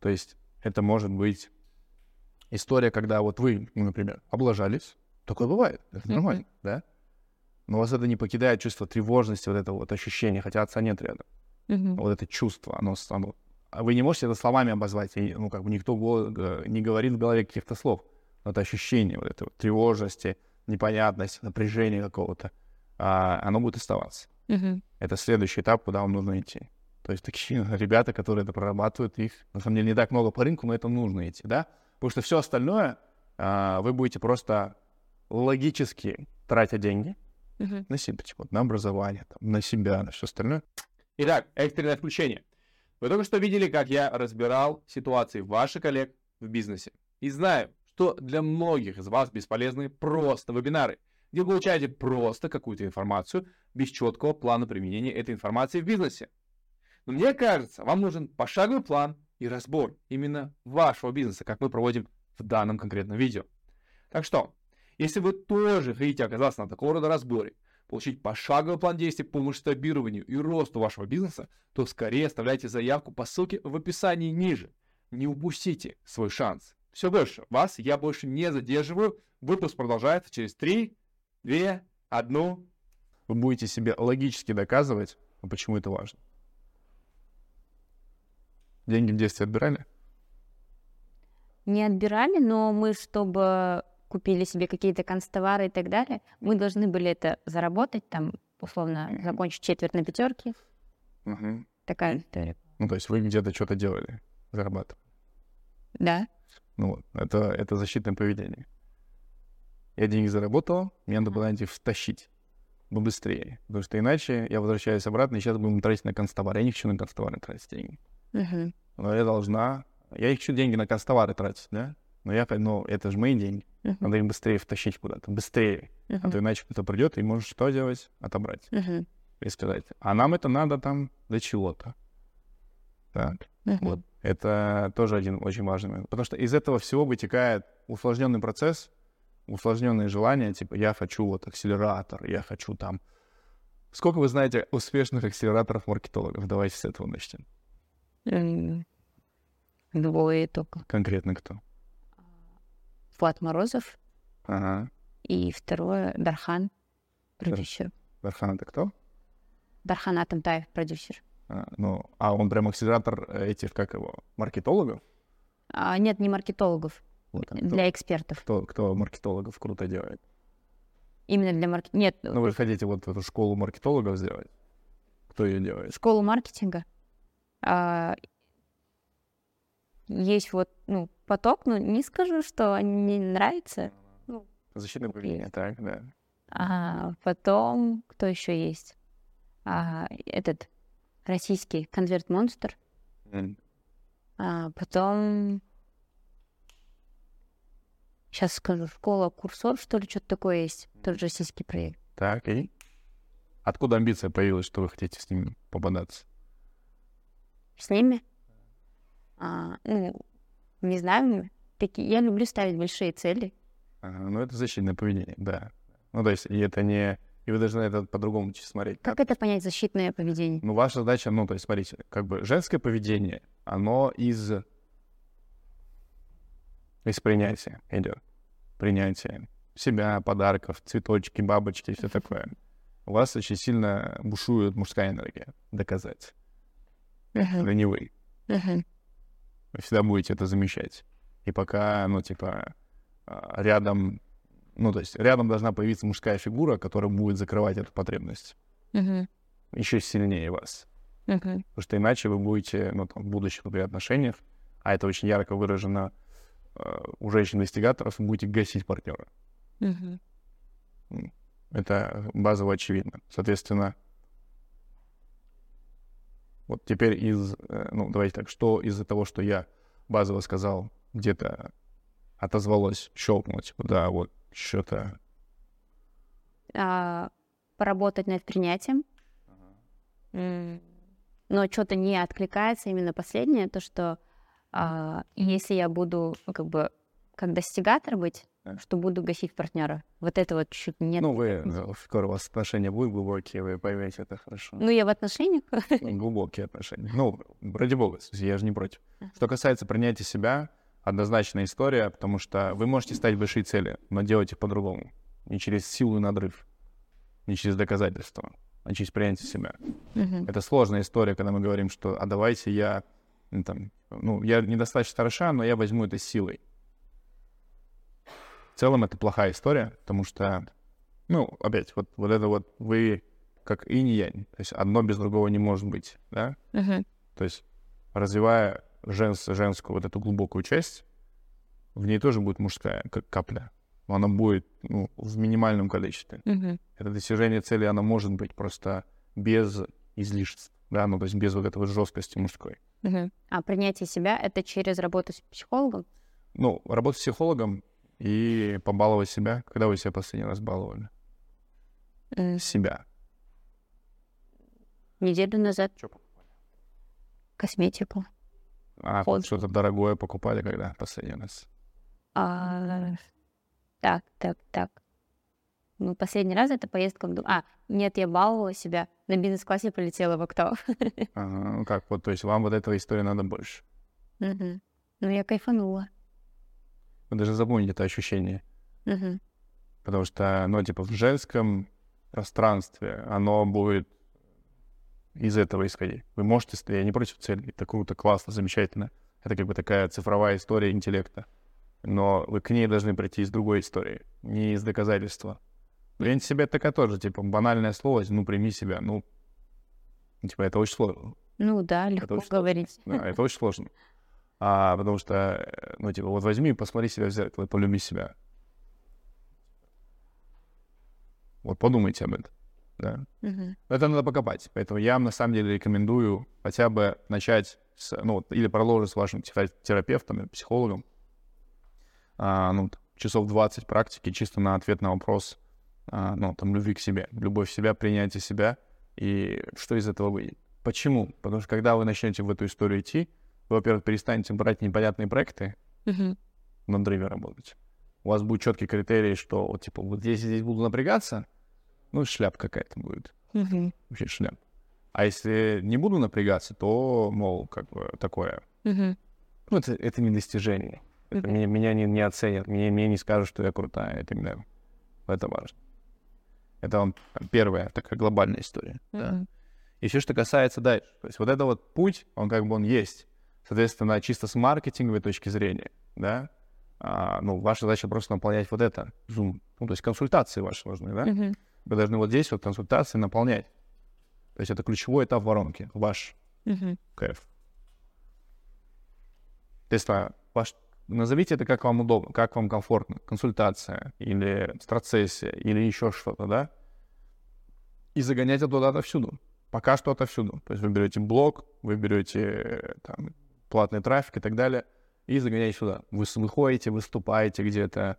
Speaker 1: То есть это может быть история, когда вот вы, ну, например, облажались. Такое бывает, это нормально, да? Но вас это не покидает чувство тревожности, вот этого вот ощущения, хотя отца нет рядом.
Speaker 2: Мгм.
Speaker 1: Вот это чувство, оно само... А Вы не можете это словами обозвать, и, ну, как бы никто не говорит в голове каких-то слов. Но это ощущение вот этого тревожности, непонятности, напряжения какого-то, а, оно будет оставаться.
Speaker 2: Мгм.
Speaker 1: Это следующий этап, куда вам нужно идти. То есть такие ребята, которые это прорабатывают, их на самом деле не так много по рынку, но это нужно идти, да? Потому что все остальное а, вы будете просто логически тратя деньги
Speaker 2: Мгм.
Speaker 1: на себя, типа, на образование, там, на себя, на все остальное. Итак, экстренное включение. Вы только что видели, как я разбирал ситуации ваших коллег в бизнесе. И знаю, что для многих из вас бесполезны просто вебинары, где вы получаете просто какую-то информацию без четкого плана применения этой информации в бизнесе. Но мне кажется, вам нужен пошаговый план и разбор именно вашего бизнеса, как мы проводим в данном конкретном видео. Так что, если вы тоже хотите оказаться на такого рода разборе, получить пошаговый план действий по масштабированию и росту вашего бизнеса, то скорее оставляйте заявку по ссылке в описании ниже. Не упустите свой шанс. Все больше. Вас я больше не задерживаю. Выпуск продолжается через 3, 2, 1. Вы будете себе логически доказывать, почему это важно. Деньги в детстве отбирали?
Speaker 2: Не отбирали, но мы, чтобы купили себе какие-то констовары и так далее, мы должны были это заработать, там, условно, закончить четверть на пятерке.
Speaker 1: Угу.
Speaker 2: Такая история.
Speaker 1: Ну, то есть вы где-то что-то делали, зарабатывали.
Speaker 2: Да.
Speaker 1: Ну вот, это, это защитное поведение. Я деньги заработал, мне надо было эти втащить побыстрее. Потому что иначе я возвращаюсь обратно, и сейчас будем тратить на констовар. Я не хочу на констовары тратить деньги.
Speaker 2: Мгм.
Speaker 1: Но я должна... Я их хочу деньги на констовары тратить, да? Но я, ну, это же мои деньги.
Speaker 2: Мгм.
Speaker 1: Надо их быстрее втащить куда-то, быстрее. А
Speaker 2: Мгм.
Speaker 1: то иначе кто-то придет и может что делать? Отобрать.
Speaker 2: Мгм.
Speaker 1: И сказать, а нам это надо там для чего-то. Так,
Speaker 2: Мгм.
Speaker 1: вот. Это тоже один очень важный момент. Потому что из этого всего вытекает усложненный процесс, усложненные желания, типа я хочу вот акселератор, я хочу там... Сколько вы знаете успешных акселераторов-маркетологов? Давайте с этого начнем.
Speaker 2: Двое только.
Speaker 1: Конкретно кто?
Speaker 2: Влад Морозов
Speaker 1: Ага.
Speaker 2: и второе Дархан, продюсер.
Speaker 1: Дархан это кто?
Speaker 2: Дархан Атамтаев, продюсер.
Speaker 1: А, ну, а он прям акселератор этих, как его, маркетологов?
Speaker 2: А, нет, не маркетологов,
Speaker 1: Вот, а кто,
Speaker 2: для экспертов.
Speaker 1: кто, кто маркетологов круто делает?
Speaker 2: Именно для маркетинга. Нет,
Speaker 1: Ну, вы хотите вот эту школу маркетологов сделать? Кто ее делает?
Speaker 2: школу маркетинга. А, есть вот, ну, поток, но не скажу, что они не нравятся.
Speaker 1: Защитное поведение, так, да.
Speaker 2: А потом, кто еще есть? А, этот российский конверт монстр.
Speaker 1: М.
Speaker 2: А потом... Сейчас скажу, школа курсор, что ли, что-то такое есть. Тоже российский проект.
Speaker 1: Так, и? Откуда амбиция появилась, что вы хотите с ними попадаться?
Speaker 2: С ними? А, ну, не знаю. Такие, я люблю ставить большие цели.
Speaker 1: Ага, ну, это защитное поведение, да. Ну, то есть, и это не... И вы должны это по-другому смотреть.
Speaker 2: Как это понять защитное поведение?
Speaker 1: Ну, ваша задача, ну, то есть, смотрите, как бы женское поведение, оно из... Из принятия идет. Принятие себя, подарков, цветочки, бабочки, все такое. У вас очень сильно бушует мужская энергия. Доказать. Это не вы. всегда будете это замещать. И пока, ну, типа, а, рядом... Ну, то есть, рядом должна появиться мужская фигура, которая будет закрывать эту потребность.
Speaker 2: мгм,
Speaker 1: Еще сильнее вас.
Speaker 2: мгм,
Speaker 1: Потому что иначе вы будете, ну, там, в будущих, например, отношениях, а это очень ярко выражено э, у женщин-достигаторов, вы будете гасить партнера.
Speaker 2: мгм.
Speaker 1: Это базово очевидно. Соответственно, вот теперь из, э, ну, давайте так, что из-за того, что я базово сказал, где-то отозвалось, щелкнуло, типа, да, вот, что-то...
Speaker 2: А, поработать над принятием. М, Но что-то не откликается именно последнее, то, что а, если я буду ну, как бы как достигатор быть. Что буду гасить партнера. Вот это вот чуть нет.
Speaker 1: Ну, вы, э, скоро у вас отношения будут глубокие, вы поймете это хорошо.
Speaker 2: Ну, я в отношениях.
Speaker 1: Ну, глубокие отношения. Ну, ради бога, я же не против. Что касается принятия себя, однозначная история, потому что вы можете ставить большие цели, но делать их по-другому. Не через силу и надрыв, не через доказательства, а через принятие себя.
Speaker 2: Мгм.
Speaker 1: Это сложная история, когда мы говорим, что «а давайте я, там, ну, я недостаточно хороша, но я возьму это силой». В целом это плохая история, потому что, ну, опять, вот, вот это вот вы как инь и янь, то есть одно без другого не может быть, да?
Speaker 2: Мгм.
Speaker 1: То есть развивая женс, женскую вот эту глубокую часть, в ней тоже будет мужская, как капля. Но она будет ну, в минимальном количестве.
Speaker 2: Мгм.
Speaker 1: Это достижение цели, оно может быть просто без излишеств, да, ну, то есть без вот этой вот жесткости мужской.
Speaker 2: Мгм. А принятие себя это через работу с психологом?
Speaker 1: ну, работать с психологом и побаловать себя. Когда вы себя последний раз баловали?
Speaker 2: М,
Speaker 1: Себя.
Speaker 2: Неделю назад
Speaker 1: Чё
Speaker 2: косметику.
Speaker 1: А что-то дорогое покупали когда последний раз?
Speaker 2: А, так, так, так. Ну, последний раз это поездка в... Ду- А, нет, я баловала себя. На бизнес-классе полетела в Октау.
Speaker 1: Ага, ну как, вот, то есть вам вот этого истории надо больше.
Speaker 2: Мгм. Ну, я кайфанула.
Speaker 1: Вы даже запомните это ощущение.
Speaker 2: Мгм.
Speaker 1: Потому что, ну, типа, в женском пространстве оно будет из этого исходить. Вы можете, я не против цели, это круто, классно, замечательно. Это как бы такая цифровая история интеллекта. Но вы к ней должны прийти из другой истории, не из доказательства. Принять себя такая тоже, типа, банальное слово, ну, прими себя, ну, типа, это очень сложно.
Speaker 2: Ну да, легко
Speaker 1: очень сложно.
Speaker 2: говорить.
Speaker 1: Да, это очень сложно. А, потому что, э, ну, типа, вот возьми и посмотри себя в зеркало, и полюби себя. Вот подумайте об этом. Да.
Speaker 2: Мгм.
Speaker 1: Это надо покопать. Поэтому я вам на самом деле рекомендую хотя бы начать с, ну, или продолжить с вашим те- терапевтом психологом. А, ну, часов 20 практики чисто на ответ на вопрос, а, ну, там, любви к себе, любовь в себя, принятие себя и что из этого выйдет. Почему? Потому что когда вы начнете в эту историю идти, вы, во-первых, перестанете брать непонятные проекты,
Speaker 2: Мгм.
Speaker 1: на драйве работать. У вас будет четкий критерий, что вот типа вот здесь здесь буду напрягаться, ну шляп какая-то будет.
Speaker 2: Мгм.
Speaker 1: Вообще шляп. А если не буду напрягаться, то, мол, как бы такое.
Speaker 2: Мгм.
Speaker 1: Ну, это, это не достижение. Это меня, меня не, не оценят, мне, мне не скажут, что я крутая. Это, именно- это важно. Это вам первая такая глобальная история. да.
Speaker 2: Мгм.
Speaker 1: И все, что касается дальше. То есть вот это вот путь, он как бы он есть. Соответственно, чисто с маркетинговой точки зрения, да, а, ну, ваша задача просто наполнять вот это, Zoom. Ну, то есть консультации ваши нужны, да?
Speaker 2: Мгм.
Speaker 1: Вы должны вот здесь вот консультации наполнять. То есть это ключевой этап воронки, ваш
Speaker 2: Мгм.
Speaker 1: КФ. То есть а, ваш, назовите это как вам удобно, как вам комфортно. Консультация или страцессия или еще что-то, да? И загонять это туда отовсюду. Пока что отовсюду. То есть вы берете блог, вы берете э, там, платный трафик и так далее, и загоняете сюда. Вы с- выходите, выступаете где-то,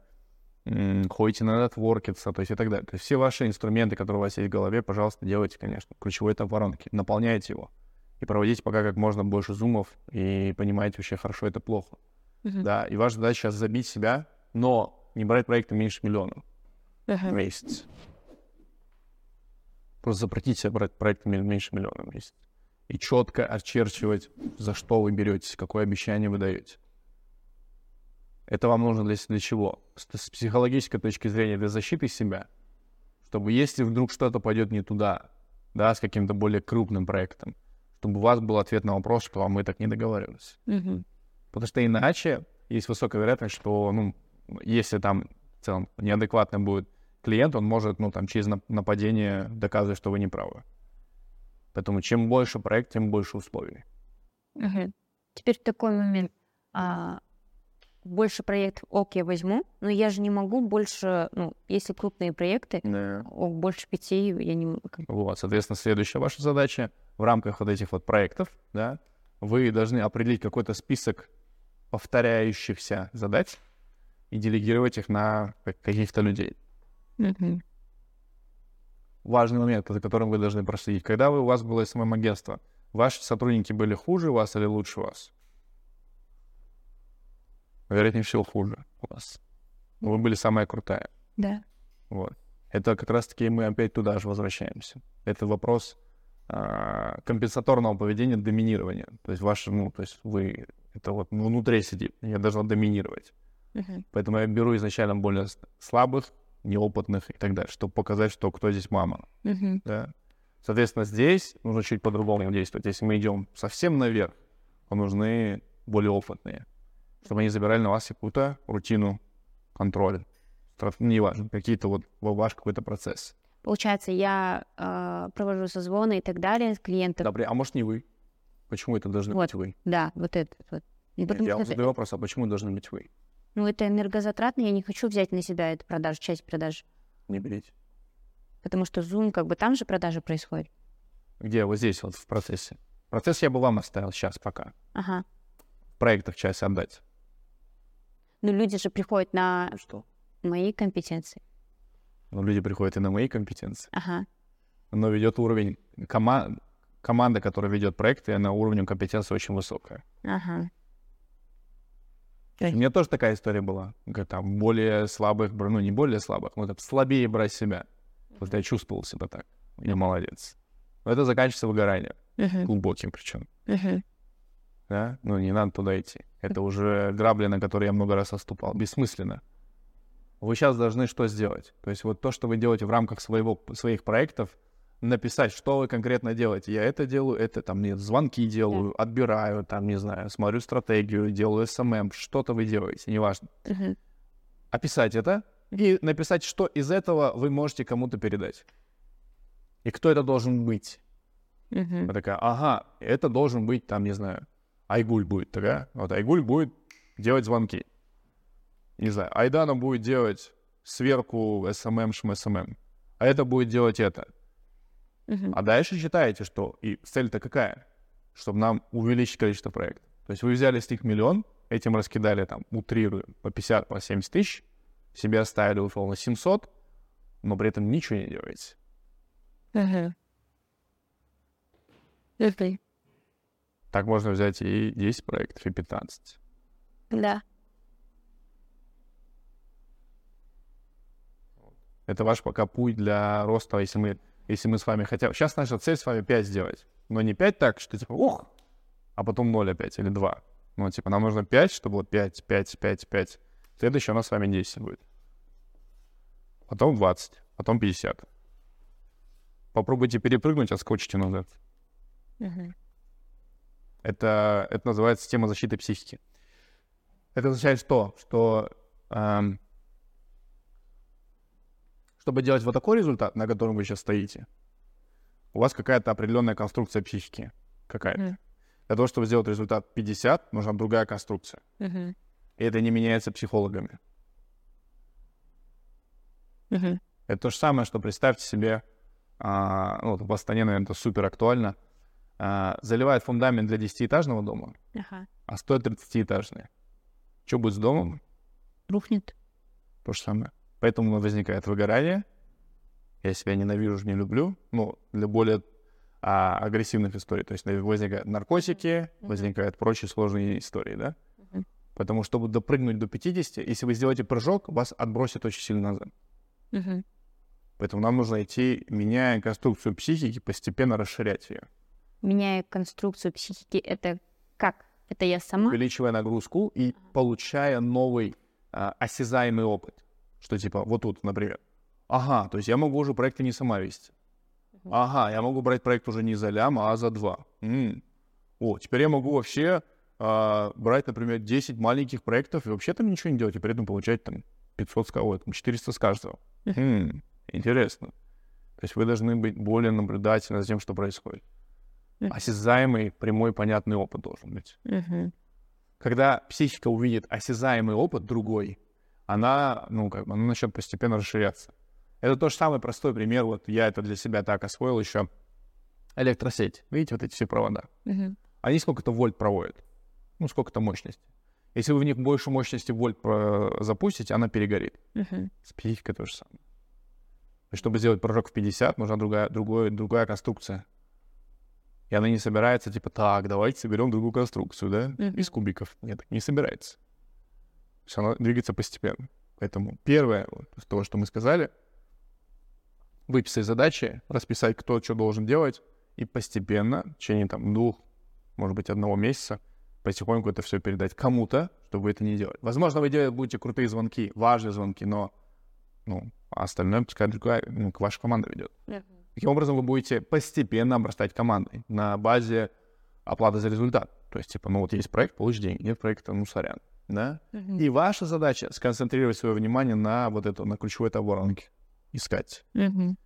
Speaker 1: ходите на нетворкиться, то есть и так далее. То есть все ваши инструменты, которые у вас есть в голове, пожалуйста, делайте, конечно. Ключевой этап воронки. Наполняйте его. И проводите пока как можно больше зумов, и понимаете вообще, хорошо это плохо.
Speaker 2: Мгм.
Speaker 1: Да, и ваша задача сейчас забить себя, но не брать проекты меньше миллиона в
Speaker 2: Мгм.
Speaker 1: месяц. Просто запретить себе брать проекты ме- меньше миллиона в месяц. И четко очерчивать, за что вы беретесь, какое обещание вы даете. Это вам нужно для, для чего? С, с психологической точки зрения, для защиты себя. Чтобы если вдруг что-то пойдет не туда, да, с каким-то более крупным проектом, чтобы у вас был ответ на вопрос, что а мы так не договаривались.
Speaker 2: Мгм.
Speaker 1: Потому что иначе есть высокая вероятность, что, ну, если там в целом неадекватный будет клиент, он может, ну, там, через нап- нападение доказывать, что вы не правы. Поэтому чем больше проект, тем больше условий.
Speaker 2: Мгм. Теперь такой момент. А, больше проектов, ок, я возьму, но я же не могу больше, ну, если крупные проекты, ок, больше пяти я не могу.
Speaker 1: Вот, соответственно, следующая ваша задача в рамках вот этих вот проектов, да, вы должны определить какой-то список повторяющихся задач и делегировать их на как- каких-то людей.
Speaker 2: Мгм.
Speaker 1: Важный момент, за которым вы должны проследить. Когда вы, у вас было СММ-агентство, ваши сотрудники были хуже вас или лучше вас? Вероятнее всего, хуже вас. Вы были самая крутая.
Speaker 2: Да.
Speaker 1: Вот. Это как раз-таки мы опять туда же возвращаемся. Это вопрос а, компенсаторного поведения, доминирования. То есть ваше, ну, то есть вы, это вот внутри сидит, я должна доминировать.
Speaker 2: Мгм.
Speaker 1: Поэтому я беру изначально более слабых, неопытных и так далее, чтобы показать, что кто здесь мама.
Speaker 2: Мгм.
Speaker 1: Да. Соответственно, здесь нужно чуть по-другому действовать. Если мы идем совсем наверх, то нужны более опытные, чтобы они забирали на вас какую-то рутину, контроль. Стра- Неважно, какие-то вот ва- ваш какой-то процесс.
Speaker 2: Получается, я а, провожу созвоны и так далее с клиентом.
Speaker 1: Добре, а может не вы? Почему это должны
Speaker 2: Вот.
Speaker 1: быть вы?
Speaker 2: Да, вот это вот.
Speaker 1: Нет, я вам задаю вопрос, а почему должны быть вы?
Speaker 2: Ну, это энергозатратно, я не хочу взять на себя эту продажу, часть продаж.
Speaker 1: Не берите.
Speaker 2: Потому что Zoom, как бы там же продажи происходят.
Speaker 1: Где? Вот здесь, вот в процессе. Процесс я бы вам оставил сейчас пока.
Speaker 2: Ага.
Speaker 1: В проектах часть отдать.
Speaker 2: Но люди же приходят на
Speaker 1: Что?
Speaker 2: мои компетенции.
Speaker 1: Ну, люди приходят и на мои компетенции.
Speaker 2: Ага.
Speaker 1: Но ведет уровень... Кома... Команда, которая ведет проекты, она уровнем компетенции очень высокая.
Speaker 2: Ага.
Speaker 1: У меня тоже такая история была. Там более слабых, ну не более слабых, но так слабее брать себя. Вот я чувствовал себя так. Я молодец. Но это заканчивается выгоранием.
Speaker 2: Мгм.
Speaker 1: Глубоким причем.
Speaker 2: Мгм.
Speaker 1: Да? Ну не надо туда идти. Это уже грабли, на которые я много раз наступал. Бессмысленно. Вы сейчас должны что сделать? То есть вот то, что вы делаете в рамках своего, своих проектов, написать, что вы конкретно делаете. Я это делаю, это там нет, звонки делаю, отбираю, там, не знаю, смотрю стратегию, делаю SMM, что-то вы делаете, неважно.
Speaker 2: Мгм.
Speaker 1: Описать это и написать, что из этого вы можете кому-то передать. И кто это должен быть.
Speaker 2: Мгм.
Speaker 1: Она такая, ага, это должен быть, там, не знаю, Айгуль будет такая. Вот Айгуль будет делать звонки. Не знаю, Айдана будет делать сверку СММ, ШМ СММ. А это будет делать это.
Speaker 2: Мгм.
Speaker 1: А дальше считаете, что и цель-то какая? Чтобы нам увеличить количество проектов. То есть вы взяли с них миллион, этим раскидали там, утрируем, по 50, по 70 тысяч, себе оставили условно 700, но при этом ничего не делаете.
Speaker 2: Мгм. Мгм.
Speaker 1: Так можно взять и 10 проектов, и 15.
Speaker 2: Да.
Speaker 1: Это ваш пока путь для роста, если мы, если мы с вами хотя Сейчас наша цель с вами 5 сделать. Но не 5 так, что типа, ух, а потом 0 опять или 2. Ну, типа, нам нужно 5, чтобы вот 5, 5, 5, 5. Следующее у нас с вами 10 будет. Потом 20, потом 50. Попробуйте перепрыгнуть, отскочите назад.
Speaker 2: Мгм.
Speaker 1: Это, это называется система защиты психики. Это означает что? Что эм, чтобы делать вот такой результат, на котором вы сейчас стоите, у вас какая-то определенная конструкция психики. Какая-то.
Speaker 2: Мгм.
Speaker 1: Для того, чтобы сделать результат 50, нужна другая конструкция.
Speaker 2: Мгм.
Speaker 1: И это не меняется психологами.
Speaker 2: Мгм.
Speaker 1: Это то же самое, что представьте себе, а, ну, вот в Астане, наверное, это супер актуально, а, заливают фундамент для 10-этажного дома,
Speaker 2: Ага.
Speaker 1: а стоит 30-этажный. Что будет с домом?
Speaker 2: Рухнет.
Speaker 1: То же самое. Поэтому возникает выгорание. Я себя ненавижу, не люблю. Ну, для более а, агрессивных историй. То есть возникают наркотики, возникают прочие сложные истории, да?
Speaker 2: Мгм.
Speaker 1: Потому чтобы допрыгнуть до 50, если вы сделаете прыжок, вас отбросит очень сильно назад.
Speaker 2: Мгм.
Speaker 1: Поэтому нам нужно идти, меняя конструкцию психики, постепенно расширять ее.
Speaker 2: Меняя конструкцию психики, это как? Это я сама?
Speaker 1: увеличивая нагрузку и получая новый а, осязаемый опыт. Что типа, вот тут, например, ага, то есть я могу уже проекты не сама вести. Ага, я могу брать проект уже не за лям, а за два. М. О, теперь я могу вообще а, брать, например, 10 маленьких проектов и вообще там ничего не делать, и при этом получать там 500 с кого там 400 с каждого. М, Интересно. То есть вы должны быть более наблюдательны за тем, что происходит.
Speaker 2: Мгм.
Speaker 1: Осязаемый, прямой, понятный опыт должен быть когда психика увидит осязаемый опыт другой, она, ну, как бы, она начнет постепенно расширяться. Это тот же самый простой пример, вот я это для себя так освоил еще. Электросеть. Видите, вот эти все провода.
Speaker 2: Мгм.
Speaker 1: Они сколько-то вольт проводят. Ну, сколько-то мощности. Если вы в них больше мощности вольт запустите, она перегорит.
Speaker 2: Мгм.
Speaker 1: С психикой то же самое. И чтобы сделать прыжок в 50, нужна другая, другой, другая конструкция. И она не собирается, типа, так, давайте соберем другую конструкцию, да?
Speaker 2: Мгм.
Speaker 1: Из кубиков. Нет, не собирается. То есть она двигается постепенно. Поэтому первое, вот, из того, что мы сказали, выписать задачи, расписать, кто что должен делать, и постепенно, в течение там двух, может быть, одного месяца, потихоньку это все передать кому-то, чтобы это не делали. Возможно, вы делаете, будете крутые звонки, важные звонки, но ну, а остальное пускай другая, ну, к ваша команда ведет. Таким образом, вы будете постепенно обрастать командой на базе оплаты за результат. То есть, типа, ну вот есть проект, получишь деньги, нет проекта, ну сорян. Да?
Speaker 2: Мгм.
Speaker 1: И ваша задача сконцентрировать свое внимание на вот это, на ключевой таборонке. Искать.
Speaker 2: Мгм.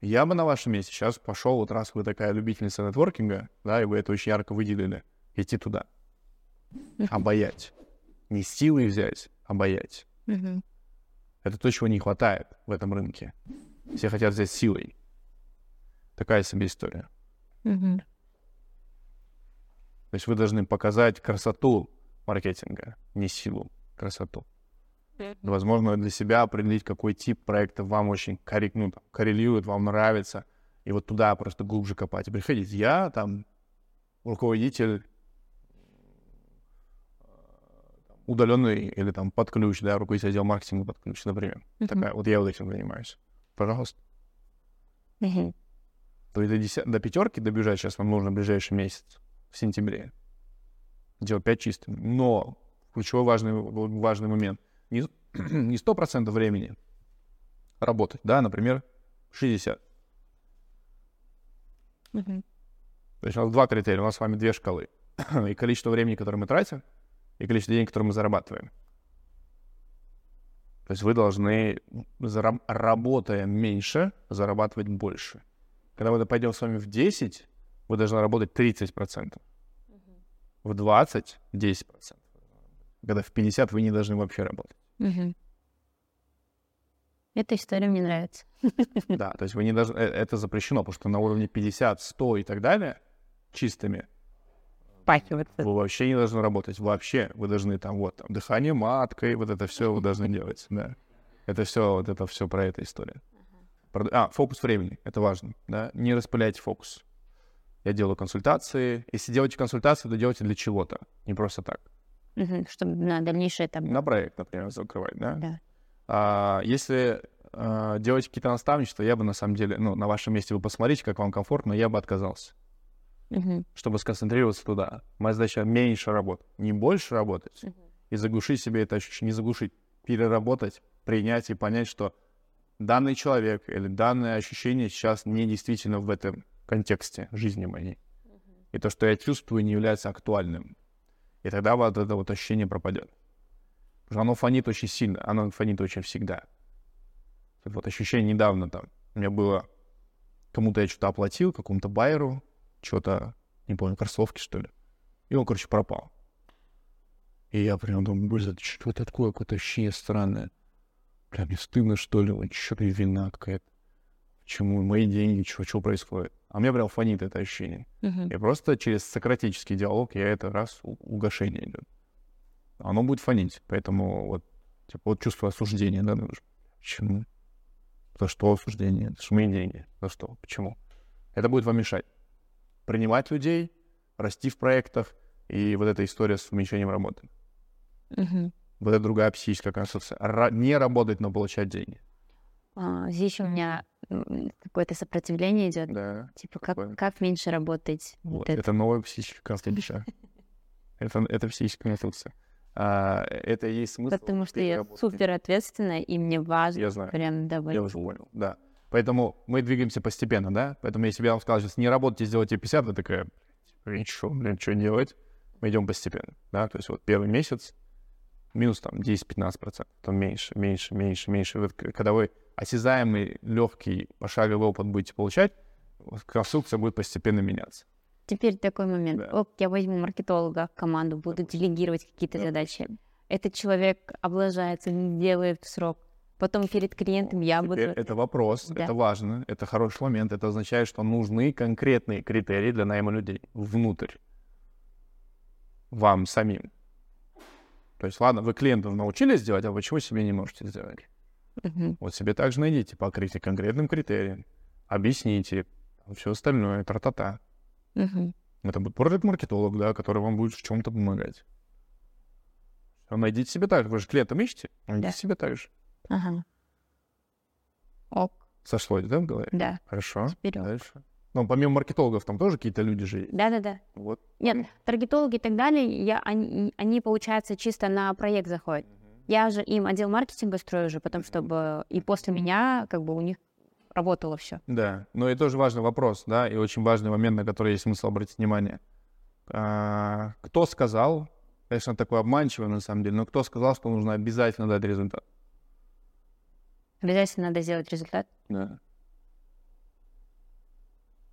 Speaker 1: Я бы на вашем месте сейчас пошел, вот раз вы такая любительница нетворкинга, да, и вы это очень ярко выделили, идти туда. Обаять. Не силой взять, обаять.
Speaker 2: Мгм.
Speaker 1: Это то, чего не хватает в этом рынке. Все хотят взять силой. Такая себе история.
Speaker 2: Мгм.
Speaker 1: То есть вы должны показать красоту маркетинга, не силу. красоту. Возможно, для себя определить, какой тип проекта вам очень коррек- ну, там, коррелирует, вам нравится, и вот туда просто глубже копать. И приходить. Я там руководитель удаленный или там под ключ, да, руководитель отдела маркетинга под ключ, например. Такая, вот я вот этим занимаюсь. Пожалуйста.
Speaker 2: Мгм.
Speaker 1: То есть до, деся- до пятерки добежать сейчас вам нужно в ближайший месяц, в сентябре. Делать пять чистыми. Но ключевой важный, важный момент. Не, не 100% времени работать, да, например, 60.
Speaker 2: Мгм.
Speaker 1: То есть у нас два критерия, у нас с вами две шкалы. и количество времени, которое мы тратим, и количество денег, которые мы зарабатываем. То есть вы должны, зараб- работая меньше, зарабатывать больше. Когда мы пойдем с вами в 10, вы должны работать 30%. В 20 — 10%. Когда в 50 вы не должны вообще работать.
Speaker 2: Мгм. Эта история мне нравится.
Speaker 1: Да, то есть вы не должны, э, это запрещено, потому что на уровне 50, 100 и так далее чистыми
Speaker 2: Впахиваться.
Speaker 1: вы вообще не должны работать. Вообще. Вы должны там вот там, дыхание маткой, вот это все вы должны делать. Да. Это все, вот это все про эту историю. Про- А, фокус времени. Это важно. Да? Не распыляйте фокус. Я делаю консультации. Если делаете консультации, то делайте для чего-то. Не просто так.
Speaker 2: Чтобы на дальнейшее там...
Speaker 1: На проект, например, закрывать, да?
Speaker 2: Да.
Speaker 1: А, если а, делаете какие-то наставничества, я бы на самом деле, ну, на вашем месте вы посмотрите, как вам комфортно, я бы отказался.
Speaker 2: Мгм.
Speaker 1: чтобы сконцентрироваться туда. Моя задача меньше работать, не больше работать,
Speaker 2: Мгм.
Speaker 1: и заглушить себе это ощущение, не заглушить, переработать, принять и понять, что данный человек или данное ощущение сейчас не действительно в этом контексте жизни моей. И то, что я чувствую, не является актуальным. И тогда вот это вот ощущение пропадет. Потому что оно фонит очень сильно, оно фонит очень всегда. Вот ощущение недавно там у меня было, кому-то я что-то оплатил, какому-то байеру, что-то, не помню, кроссовки, что ли. И он, короче, пропал. И я прям думаю, блин, что это такое, какое-то ощущение странное. Бля, мне стыдно, что ли, вот что ли вина какая-то. Почему мои деньги, что, что происходит? А мне прям фонит это ощущение.
Speaker 2: Мгм.
Speaker 1: И просто через сократический диалог я это раз угошение идет. Оно будет фонить. Поэтому вот, типа, вот чувство осуждения, да, почему? За что осуждение? Это же мои деньги. За что? Почему? Это будет вам мешать. Принимать людей, расти в проектах, и вот эта история с уменьшением работы.
Speaker 2: Мгм.
Speaker 1: Вот это другая психическая конструкция. Ра- не работать, но получать деньги.
Speaker 2: А, Здесь у меня какое-то сопротивление идет.
Speaker 1: Да.
Speaker 2: Типа, как, как меньше работать? Вот
Speaker 1: Вот,
Speaker 2: это.
Speaker 1: это новая психическая конструкция. Это, это психическая конструкция. А, это и есть смысл.
Speaker 2: Потому что я супер ответственная, и мне важно
Speaker 1: Я знаю.
Speaker 2: прям
Speaker 1: Я
Speaker 2: давать.
Speaker 1: уже понял, да. Поэтому мы двигаемся постепенно, да? Поэтому если бы я вам сказал, сейчас не работайте, сделайте 50, вы такая, «Блин, что, блин, что делать? Мы идем постепенно, да? То есть вот первый месяц минус там 10-15%, там меньше, меньше, меньше, меньше. Вот к- когда вы осязаемый, легкий, пошаговый опыт будете получать, конструкция будет постепенно меняться.
Speaker 2: Теперь такой момент.
Speaker 1: Да.
Speaker 2: Ок, я возьму маркетолога в команду, буду делегировать какие-то
Speaker 1: Да,
Speaker 2: задачи. Этот человек облажается, не делает в срок. Потом перед клиентом я буду...
Speaker 1: Теперь это вопрос,
Speaker 2: Да.
Speaker 1: это важно, это хороший момент. Это означает, что нужны конкретные критерии для найма людей внутрь. Вам самим. То есть, ладно, вы клиентов научились делать, а чего себе не можете сделать?
Speaker 2: Мгм.
Speaker 1: Вот себе также найдите, покрытие конкретным критериям, объясните, все остальное, тра-та-та.
Speaker 2: Мгм.
Speaker 1: Это будет проект-маркетолог, да, который вам будет в чем-то помогать. Найдите себе так же. Вы же клиентам ищете? Найдите
Speaker 2: Да.
Speaker 1: себе так же.
Speaker 2: Ага. Ок,
Speaker 1: Сошлось, да, в голове?
Speaker 2: да.
Speaker 1: Хорошо.
Speaker 2: Теперь ок.
Speaker 1: Дальше. Ну, помимо маркетологов, там тоже какие-то люди же есть.
Speaker 2: Да-да-да.
Speaker 1: Вот.
Speaker 2: Нет, таргетологи и так далее, я, они, они, получается, чисто на проект заходят. Я же им отдел маркетинга строю уже, потом, чтобы и после меня, как бы, у них работало все.
Speaker 1: Да. Но и тоже важный вопрос, да, и очень важный момент, на который есть смысл обратить внимание. А, кто сказал, конечно, такой обманчивый на самом деле, но кто сказал, что нужно обязательно дать результат?
Speaker 2: Обязательно надо сделать результат.
Speaker 1: Да.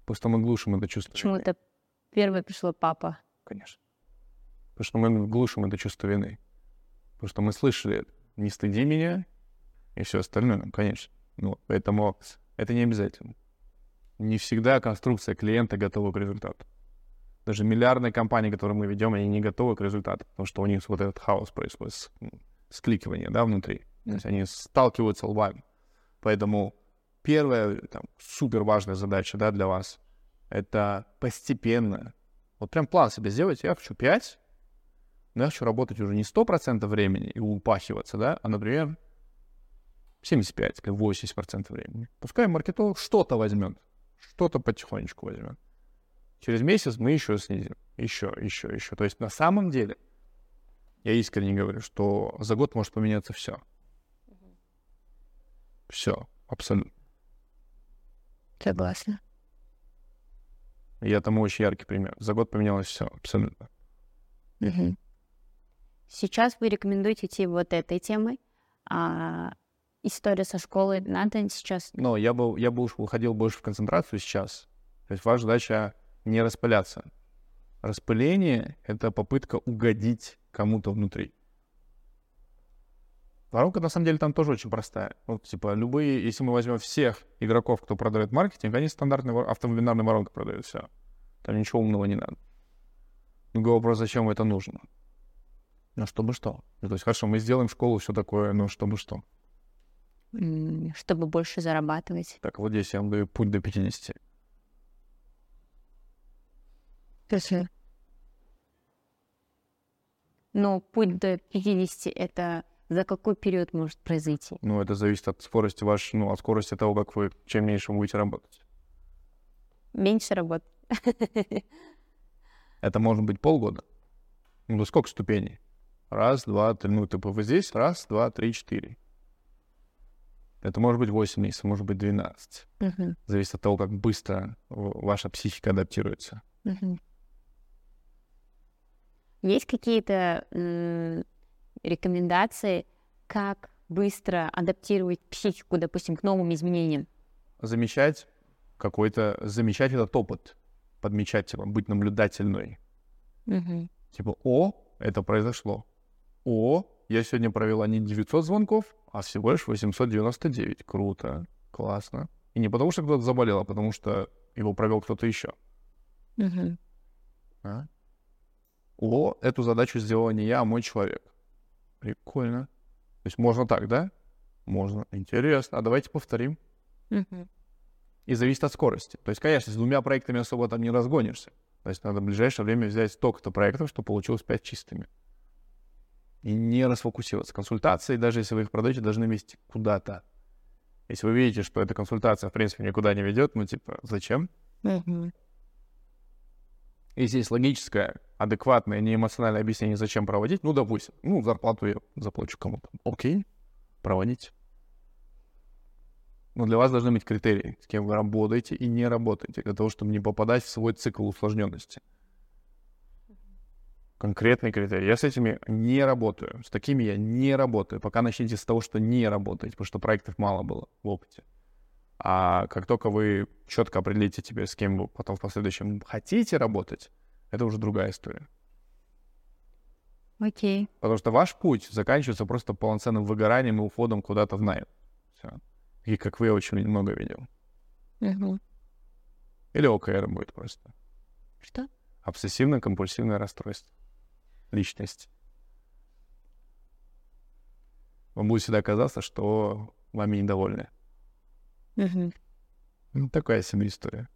Speaker 1: Потому что мы глушим это чувство. вины.
Speaker 2: Почему-то первый пришло папа.
Speaker 1: Конечно. Потому что мы глушим это чувство вины. Потому что мы слышали. Не стыди меня и все остальное, конечно. Ну, поэтому это не обязательно. Не всегда конструкция клиента готова к результату. Даже миллиардные компании, которые мы ведем, они не готовы к результату, потому что у них вот этот хаос происходит скликивание, да, внутри. То есть они сталкиваются лбами. Поэтому первая, там, супер важная задача, да, для вас — это постепенно. Вот прям план себе сделать. Я хочу 5, но я хочу работать уже не 100% времени и упахиваться, да, а, например, 75 или 80% времени. Пускай маркетолог что-то возьмет, что-то потихонечку возьмет. Через месяц мы еще снизим, еще, еще, еще. То есть на самом деле, я искренне говорю, что за год может поменяться все. Все, абсолютно.
Speaker 2: Согласна.
Speaker 1: Я тому очень яркий пример. За год поменялось все, абсолютно.
Speaker 2: Мгм. Сейчас вы рекомендуете идти вот этой темой. А история со школой надо сейчас...
Speaker 1: Но я бы, я бы уходил больше в концентрацию сейчас. То есть ваша задача не распыляться. Распыление — это попытка угодить кому-то внутри. Воронка, на самом деле, там тоже очень простая. Вот, типа, любые, если мы возьмем всех игроков, кто продает маркетинг, они стандартной автомобильной воронкой продают все. Там ничего умного не надо. Другой вопрос, зачем это нужно? Ну, чтобы что? Ну, то есть, хорошо, мы сделаем школу, все такое, но чтобы что?
Speaker 2: чтобы больше зарабатывать.
Speaker 1: Так, вот здесь я вам даю путь до 50.
Speaker 2: Но путь до 50 — это за какой период может произойти?
Speaker 1: Ну, это зависит от скорости вашей, ну, от скорости того, как вы, чем меньше вы будете работать.
Speaker 2: Меньше работы.
Speaker 1: Это может быть полгода. Ну, сколько ступеней? Раз, два, три. Ну, типа вы здесь. Раз, два, три, четыре. Это может быть 8 месяцев, может быть 12.
Speaker 2: Мгм,
Speaker 1: Зависит от того, как быстро ваша психика адаптируется.
Speaker 2: мгм. Есть какие-то м, рекомендации, как быстро адаптировать психику, допустим, к новым изменениям?
Speaker 1: Замечать какой-то... Замечать этот опыт. Подмечать его, быть наблюдательной.
Speaker 2: Мгм.
Speaker 1: Типа, о, это произошло. О, я сегодня провела не 900 звонков, а всего лишь 899. Круто, классно. И не потому, что кто-то заболел, а потому что его провел кто-то еще.
Speaker 2: Мгм.
Speaker 1: А? О, эту задачу сделал не я, а мой человек. Прикольно. То есть можно так, да? Можно. Интересно. А давайте повторим. И зависит от скорости. То есть, конечно, с двумя проектами особо там не разгонишься. То есть надо в ближайшее время взять столько-то проектов, чтобы получилось 5 чистыми. И не расфокусироваться. Консультации, даже если вы их продаете, должны вести куда-то. Если вы видите, что эта консультация, в принципе, никуда не ведет, ну, типа, зачем? Если есть логическое, адекватное, не эмоциональное объяснение, зачем проводить, ну, допустим, ну, зарплату я заплачу кому-то. Окей, проводите. Но для вас должны быть критерии, с кем вы работаете и не работаете, для того, чтобы не попадать в свой цикл усложненности. Конкретный критерий. Я с этими не работаю. С такими я не работаю. Пока начните с того, что не работаете, потому что проектов мало было в опыте. А как только вы четко определите тебе, с кем вы потом в последующем хотите работать, это уже другая история.
Speaker 2: Окей.
Speaker 1: Потому что ваш путь заканчивается просто полноценным выгоранием и уходом куда-то в найм. Всё. И как вы очень много видел.
Speaker 2: Мгм.
Speaker 1: Или ОКР будет просто.
Speaker 2: Что?
Speaker 1: Обсессивно-компульсивное расстройство личности. Вам будет всегда казаться, что вами недовольны. Ну, такая себе история.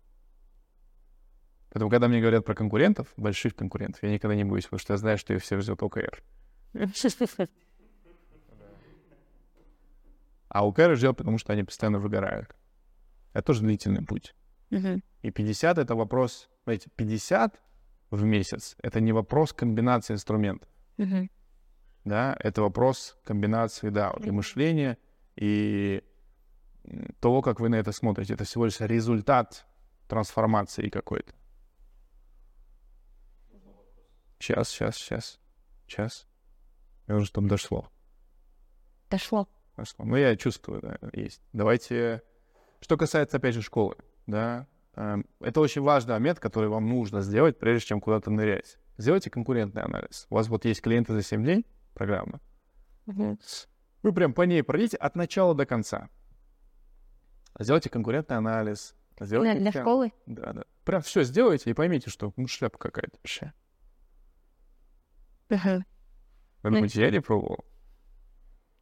Speaker 1: Поэтому, когда мне говорят про конкурентов, больших конкурентов, я никогда не боюсь, потому что я знаю, что их всех ждет ОКР. А ОКР ждет, потому что они постоянно выгорают. Это тоже длительный путь. И 50 — это вопрос, знаете, 50 в месяц — это не вопрос комбинации инструментов,
Speaker 2: Мгм.
Speaker 1: да, это вопрос комбинации, да, вот и мышления, и того, как вы на это смотрите. Это всего лишь результат трансформации какой-то. Сейчас, сейчас, сейчас, сейчас. Я уже там дошло.
Speaker 2: Дошло.
Speaker 1: Дошло. Ну, я чувствую, да, есть. Давайте... Что касается, опять же, школы, да, это очень важный момент, который вам нужно сделать, прежде чем куда-то нырять. Сделайте конкурентный анализ. У вас вот есть клиенты за 7 дней, программа. Вы прям по ней пройдите от начала до конца. Сделайте конкурентный анализ. Сделайте
Speaker 2: Для, для школы?
Speaker 1: Да, да. Прям все сделайте и поймите, что ну, шляпа какая-то вообще. Вы
Speaker 2: Ну,
Speaker 1: думаете, я не пробовал?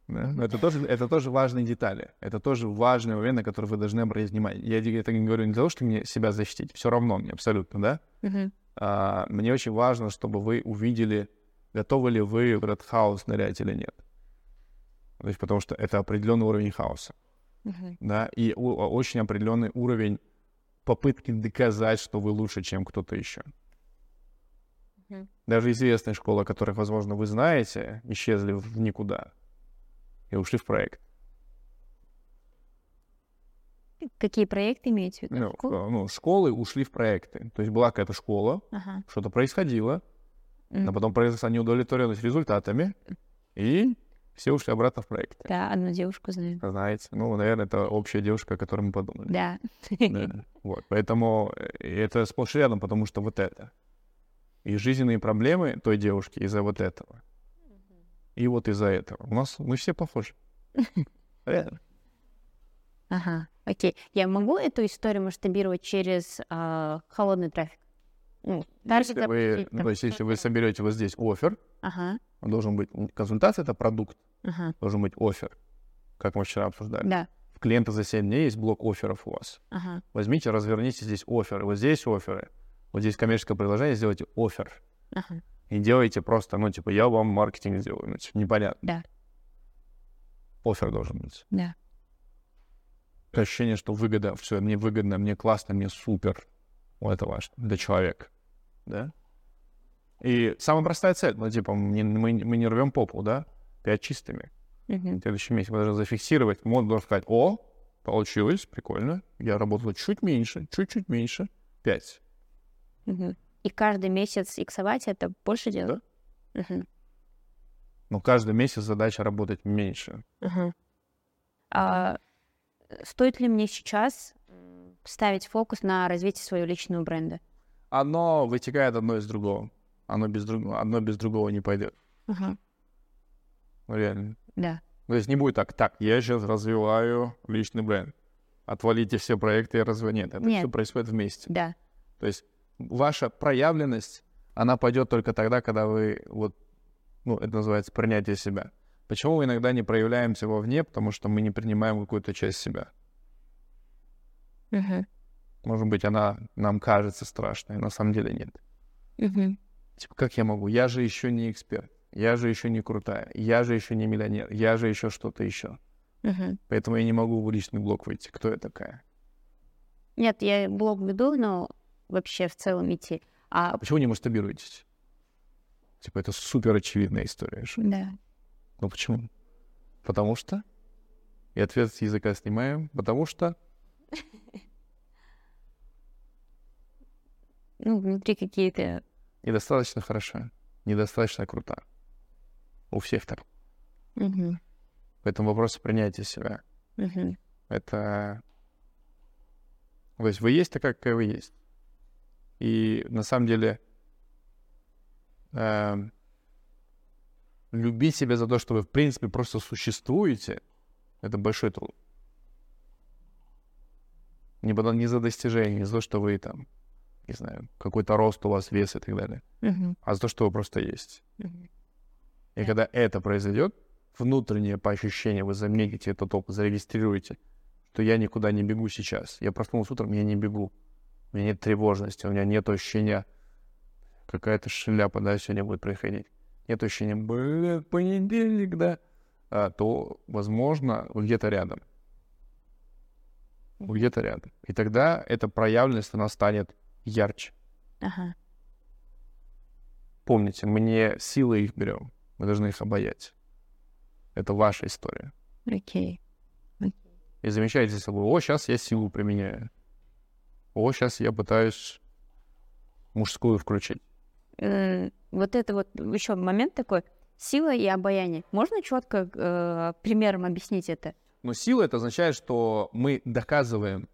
Speaker 1: Да? Но это тоже, это тоже важные детали. Это тоже важный момент, на который вы должны обратить внимание. Я это не говорю не для того, чтобы мне себя защитить. Все равно мне абсолютно, да?
Speaker 2: Мгм.
Speaker 1: А, мне очень важно, чтобы вы увидели, готовы ли вы в этот хаос нырять или нет. То есть, потому что это определенный уровень хаоса,
Speaker 2: Мгм.
Speaker 1: да, и у- очень определенный уровень попытки доказать, что вы лучше, чем кто-то еще.
Speaker 2: Мгм.
Speaker 1: Даже известные школы, о которых, возможно, вы знаете, исчезли в никуда и ушли в проект.
Speaker 2: Какие проекты имеете в виду?
Speaker 1: Ну,
Speaker 2: Школы?
Speaker 1: э, ну, школы ушли в проекты. То есть была какая-то школа,
Speaker 2: Ага.
Speaker 1: что-то происходило,
Speaker 2: М.
Speaker 1: но потом произошла неудовлетворенность результатами, и все ушли обратно в проект.
Speaker 2: Да, одну девушку знаю.
Speaker 1: Знаете, ну, наверное, это общая девушка, о которой мы подумали.
Speaker 2: Да.
Speaker 1: Да. Вот, поэтому э, это сплошь рядом, потому что вот это. И жизненные проблемы той девушки из-за вот этого. И вот из-за этого. У нас мы все похожи. Реально.
Speaker 2: Ага, окей. Я могу эту историю масштабировать через а, холодный трафик? Ну,
Speaker 1: Если вы, ну, то есть, если вы соберете вот здесь офер,
Speaker 2: Ага,
Speaker 1: должен быть консультация, это продукт,
Speaker 2: ага,
Speaker 1: должен быть офер, как мы вчера обсуждали.
Speaker 2: да,
Speaker 1: В клиента за 7 дней есть блок офферов у вас.
Speaker 2: ага,
Speaker 1: Возьмите, разверните здесь оферы. Вот здесь оферы. Вот здесь коммерческое предложение, сделайте офер.
Speaker 2: ага,
Speaker 1: И делайте просто, ну, типа, я вам маркетинг сделаю. Ну, типа, непонятно.
Speaker 2: Да.
Speaker 1: Офер должен быть.
Speaker 2: да.
Speaker 1: Ощущение, что выгода, все, мне выгодно, мне классно, мне супер. Вот это важно для человека. Да? И самая простая цель, ну, типа, мы, мы, мы не рвем попу, да? Пять чистыми.
Speaker 2: Мгм.
Speaker 1: В следующем месяце мы должны зафиксировать. Мод должен сказать, о, получилось, прикольно. Я работал чуть меньше, чуть-чуть меньше. Пять.
Speaker 2: Мгм. И каждый месяц иксовать это больше делать? Мгм.
Speaker 1: Но каждый месяц задача работать меньше.
Speaker 2: Мгм. А стоит ли мне сейчас ставить фокус на развитие своего личного бренда?
Speaker 1: Одно вытекает одно из другого. Оно без, друг... одно без другого не пойдет. Ну, реально.
Speaker 2: да.
Speaker 1: То есть не будет так, так, я сейчас развиваю личный бренд. Отвалите все проекты и разве Нет, это
Speaker 2: Нет.
Speaker 1: все происходит вместе.
Speaker 2: Да.
Speaker 1: То есть ваша проявленность, она пойдет только тогда, когда вы вот, ну, это называется принятие себя. Почему мы иногда не проявляемся вовне? Потому что мы не принимаем какую-то часть себя.
Speaker 2: Мгм.
Speaker 1: Может быть, она нам кажется страшной, на самом деле нет.
Speaker 2: Мгм.
Speaker 1: Типа, как я могу? Я же еще не эксперт. Я же еще не крутая. Я же еще не миллионер. Я же еще что-то еще.
Speaker 2: Мгм.
Speaker 1: Поэтому я не могу в личный блог выйти. Кто я такая?
Speaker 2: Нет, я блог веду, но вообще в целом идти. А,
Speaker 1: А почему не масштабируетесь? Типа, это супер очевидная история. что-
Speaker 2: да.
Speaker 1: Ну почему? Потому что? И ответ с языка снимаем. Потому что?
Speaker 2: Ну, внутри какие-то...
Speaker 1: Недостаточно хороша. Недостаточно крута. У всех так. Поэтому вопрос принятия себя. Это... То есть вы есть такая, какая вы есть. И на самом деле эм, любить себя за то, что вы в принципе просто существуете, это большой труд. Не, не за достижение, не за то, что вы там, не знаю, какой-то рост у вас, вес и так далее, а за то, что вы просто есть. И когда это произойдет, внутреннее по ощущениям вы заметите этот опыт, зарегистрируете, что я никуда не бегу сейчас. Я проснулся утром, я не бегу. У меня нет тревожности, у меня нет ощущения, какая-то шляпа, да, сегодня будет происходить. Нет ощущения, блядь, понедельник, да, а, то, возможно, где-то рядом. Где-то рядом. И тогда эта проявленность, она станет ярче.
Speaker 2: Ага.
Speaker 1: Помните, мы не силой их берем, мы должны их обаять. Это ваша история.
Speaker 2: Окей.
Speaker 1: И замечайте за собой, о, сейчас я силу применяю. О, сейчас я пытаюсь мужскую включить.
Speaker 2: М, Вот это вот еще момент такой. Сила и обаяние. Можно четко э, примером объяснить это?
Speaker 1: Но сила это означает, что мы доказываем.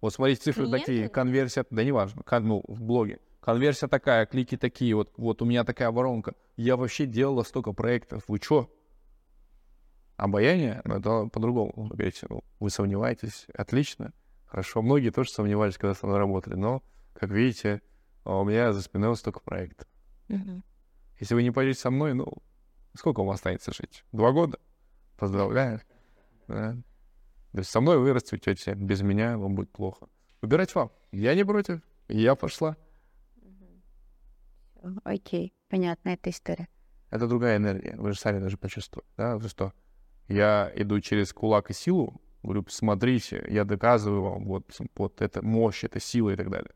Speaker 1: Вот смотрите, цифры
Speaker 2: Клиенты?
Speaker 1: такие, конверсия, да неважно, кон- ну, в блоге. Конверсия такая, клики такие, вот, вот у меня такая воронка. Я вообще делала столько проектов. Вы чё? Обаяние, ну, это по-другому. Ну, вы сомневаетесь, отлично, хорошо. Многие тоже сомневались, когда со мной работали, но, как видите, а у меня за спиной столько проектов. Если вы не пойдете со мной, ну, Сколько вам останется жить? Два года? Поздравляю. Да. То есть со мной вы расцветете, без меня вам будет плохо. Выбирать вам. Я не против. Я пошла.
Speaker 2: Окей, понятно, эта история.
Speaker 1: Это другая энергия. Вы же сами даже почувствуете, да, вы что я иду через кулак и силу, говорю, смотрите, я доказываю вам вот, вот это мощь, это сила и так далее.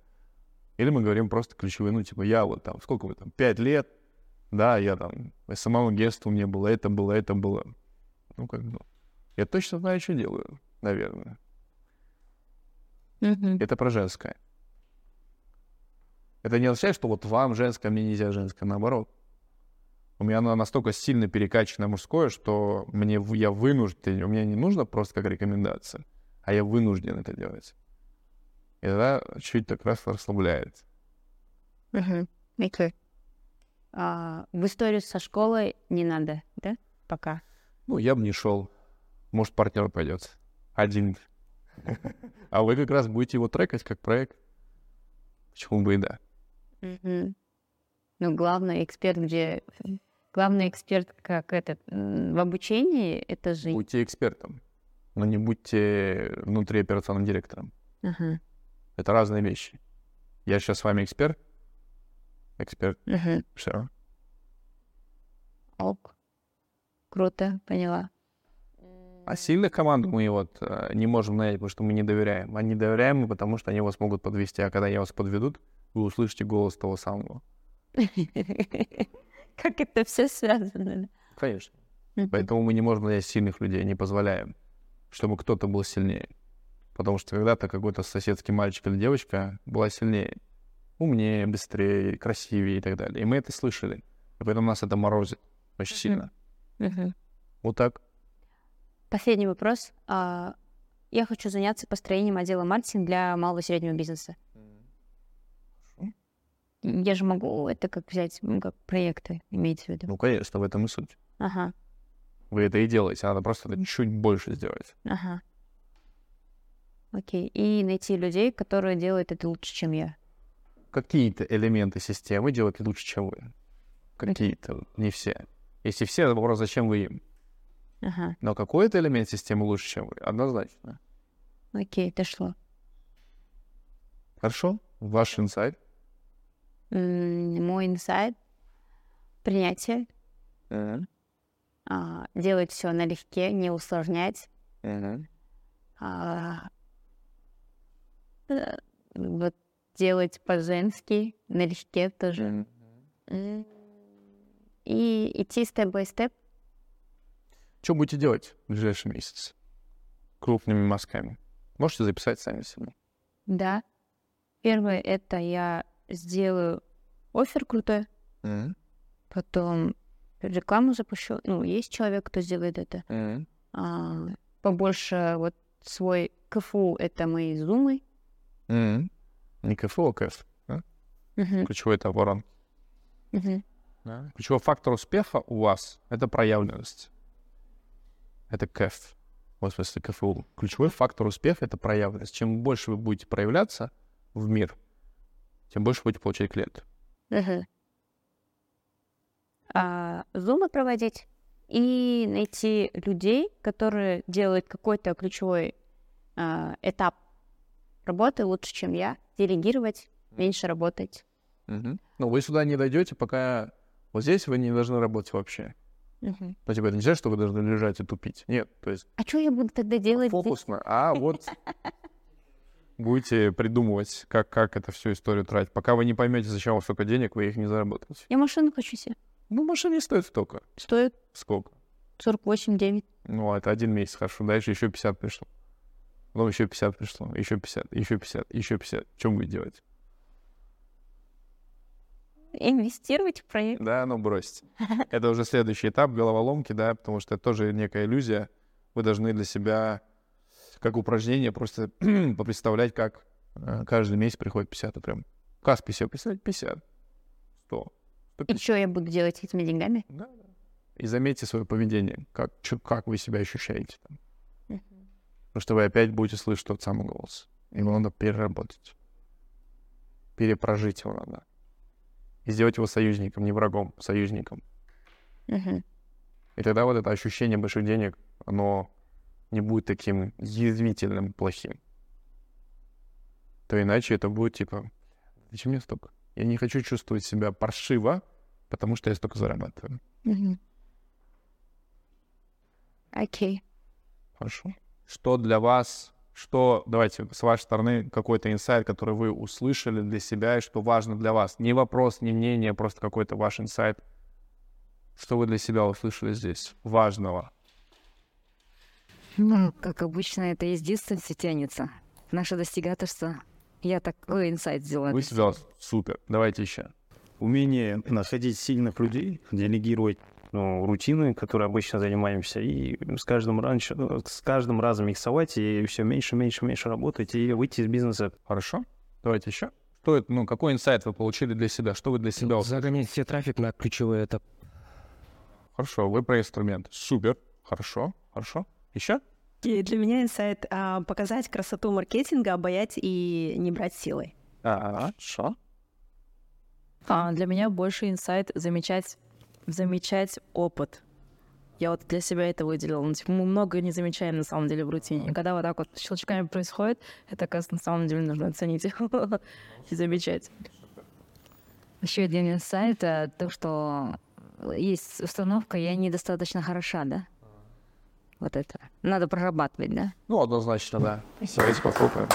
Speaker 1: Или мы говорим просто ключевые, ну, типа, я вот там, сколько вы там, пять лет, да, я там, самому у меня было, это было, это было. Ну, как бы, я точно знаю, что делаю, наверное. Это про женское. Это не означает, что вот вам женское, а мне нельзя женское, наоборот. У меня оно настолько сильно перекачано мужское, что мне я вынужден, у меня не нужно просто как рекомендация, а я вынужден это делать. И тогда чуть так раз расслабляет.
Speaker 2: Мгм. Окей. А, в историю со школой не надо, да? Пока.
Speaker 1: Ну, я бы не шел. Может, партнер пойдет. Один. А вы как раз будете его трекать как проект. Почему бы и да?
Speaker 2: Ну, главный эксперт, где... Главный эксперт, как этот, в обучении, это же...
Speaker 1: Будьте экспертом, но не будьте внутриоперационным директором.
Speaker 2: Ага.
Speaker 1: Это разные вещи. Я сейчас с вами эксперт. Эксперт.
Speaker 2: Мгм.
Speaker 1: Все.
Speaker 2: Ок. Круто, поняла.
Speaker 1: А сильных команд мы вот э, не можем нанять, потому что мы не доверяем. А не доверяем мы, потому что они вас могут подвести. А когда они вас подведут, вы услышите голос того самого.
Speaker 2: Как это все связано?
Speaker 1: Конечно. Поэтому мы не можем нанять сильных людей, не позволяем, чтобы кто-то был сильнее. Потому что когда-то какой-то соседский мальчик или девочка была сильнее, умнее, быстрее, красивее и так далее. И мы это слышали. И поэтому нас это морозит очень сильно. Вот так.
Speaker 2: Последний вопрос. А, Я хочу заняться построением отдела маркетинга для малого и среднего бизнеса. Я же могу это как взять, ну, как проекты, имеется в виду.
Speaker 1: Ну, конечно, в этом и суть.
Speaker 2: Ага,
Speaker 1: Вы это и делаете, надо просто это чуть больше сделать.
Speaker 2: ага. Окей. И найти людей, которые делают это лучше, чем я.
Speaker 1: Какие-то элементы системы делать лучше, чем вы. Какие-то, не все. Если все, то вопрос, зачем вы им?
Speaker 2: Ага.
Speaker 1: Но какой-то элемент системы лучше, чем вы. Однозначно.
Speaker 2: Окей, дошло.
Speaker 1: Хорошо? Ваш инсайт?
Speaker 2: Мой инсайт — принятие, а, делать все налегке, не усложнять. а, э, вот делать по-женски, налегке тоже. М, И идти степ-бай-степ.
Speaker 1: Что будете делать в ближайший месяц? Крупными мазками. Можете записать сами себе.
Speaker 2: Да. Первое — это я сделаю офер крутой, потом рекламу запущу. Ну, есть человек, кто сделает это. А, побольше вот свой КФУ — это мои зумы.
Speaker 1: Не КФУ, а КФ. да?
Speaker 2: Мгм,
Speaker 1: Ключевой это ворон.
Speaker 2: мгм.
Speaker 1: Ключевой фактор успеха у вас — это проявленность. Это КЭФ. Вот в смысле КФУ. Ключевой фактор успеха — это проявленность. Чем больше вы будете проявляться в мир, тем больше будете получать клиентов.
Speaker 2: Мгм. А, зумы проводить и найти людей, которые делают какой-то ключевой а, этап работы лучше, чем я, делегировать, меньше работать.
Speaker 1: Но вы сюда не дойдете, пока вот здесь вы не должны работать вообще.
Speaker 2: Мгм.
Speaker 1: Ну, типа, это не значит, что вы должны лежать и тупить. Нет, то есть
Speaker 2: А что я буду тогда делать? здесь?
Speaker 1: фокусно. А вот будете придумывать, как, как эту всю историю тратить. Пока вы не поймете, зачем вам столько денег, вы их не заработаете.
Speaker 2: Я машину хочу себе.
Speaker 1: Ну, машина не стоит столько.
Speaker 2: Стоит
Speaker 1: Сколько?
Speaker 2: 48-9.
Speaker 1: Ну, это один месяц, хорошо. Дальше еще 50 пришло. Потом еще 50 пришло. Еще 50, еще 50, еще 50. Что будете делать?
Speaker 2: Инвестировать в проект.
Speaker 1: Да, ну бросьте. Это уже следующий этап головоломки, да, потому что это тоже некая иллюзия. Вы должны для себя, как упражнение, просто попредставлять, как э, каждый месяц приходит 50, а прям касс 50, представить 50, 100,
Speaker 2: И
Speaker 1: 150.
Speaker 2: что я буду делать с этими деньгами?
Speaker 1: Да, да. И заметьте свое поведение, как, чё- как вы себя ощущаете там. Потому что вы опять будете слышать тот самый голос. Его надо переработать. Перепрожить его надо. И сделать его союзником, не врагом, союзником.
Speaker 2: Мгм.
Speaker 1: И тогда вот это ощущение больших денег, оно не будет таким язвительным, плохим. То иначе это будет типа, зачем мне столько? Я не хочу чувствовать себя паршиво, потому что я столько зарабатываю.
Speaker 2: Окей.
Speaker 1: Хорошо. Что для вас, что, давайте, с вашей стороны, какой-то инсайт, который вы услышали для себя и что важно для вас? Не вопрос, не мнение, а просто какой-то ваш инсайт. Что вы для себя услышали здесь важного?
Speaker 4: Ну, как обычно, это из детства все тянется. Наше достигаторство. Я такой инсайт сделала.
Speaker 1: Вы себя супер. Давайте еще.
Speaker 6: умение находить сильных людей, делегировать ну, рутины, которые обычно занимаемся, и с каждым, раньше, ну, с каждым разом миксовать, и все меньше, меньше, меньше работать, и выйти из бизнеса.
Speaker 1: Хорошо. Давайте еще. Что это, ну, какой инсайт вы получили для себя? Что вы для себя услышали?
Speaker 7: Загонять все трафик на ключевой этап.
Speaker 1: Хорошо, вы про инструмент. Супер. Хорошо, хорошо. Еще?
Speaker 8: И для меня инсайт а, показать красоту маркетинга, обаять и не брать силой.
Speaker 1: А, хорошо.
Speaker 9: А, для меня больше инсайт замечать, замечать опыт. Я вот для себя это выделила. Ну, типа, мы много не замечаем на самом деле в рутине. И когда вот так вот щелчками происходит, это, оказывается, на самом деле нужно оценить и замечать.
Speaker 4: Еще один инсайт, э, то, что есть установка, я недостаточно хороша, да? Вот это. Надо прорабатывать, да?
Speaker 1: Ну, однозначно, да. Давайте похлопаем.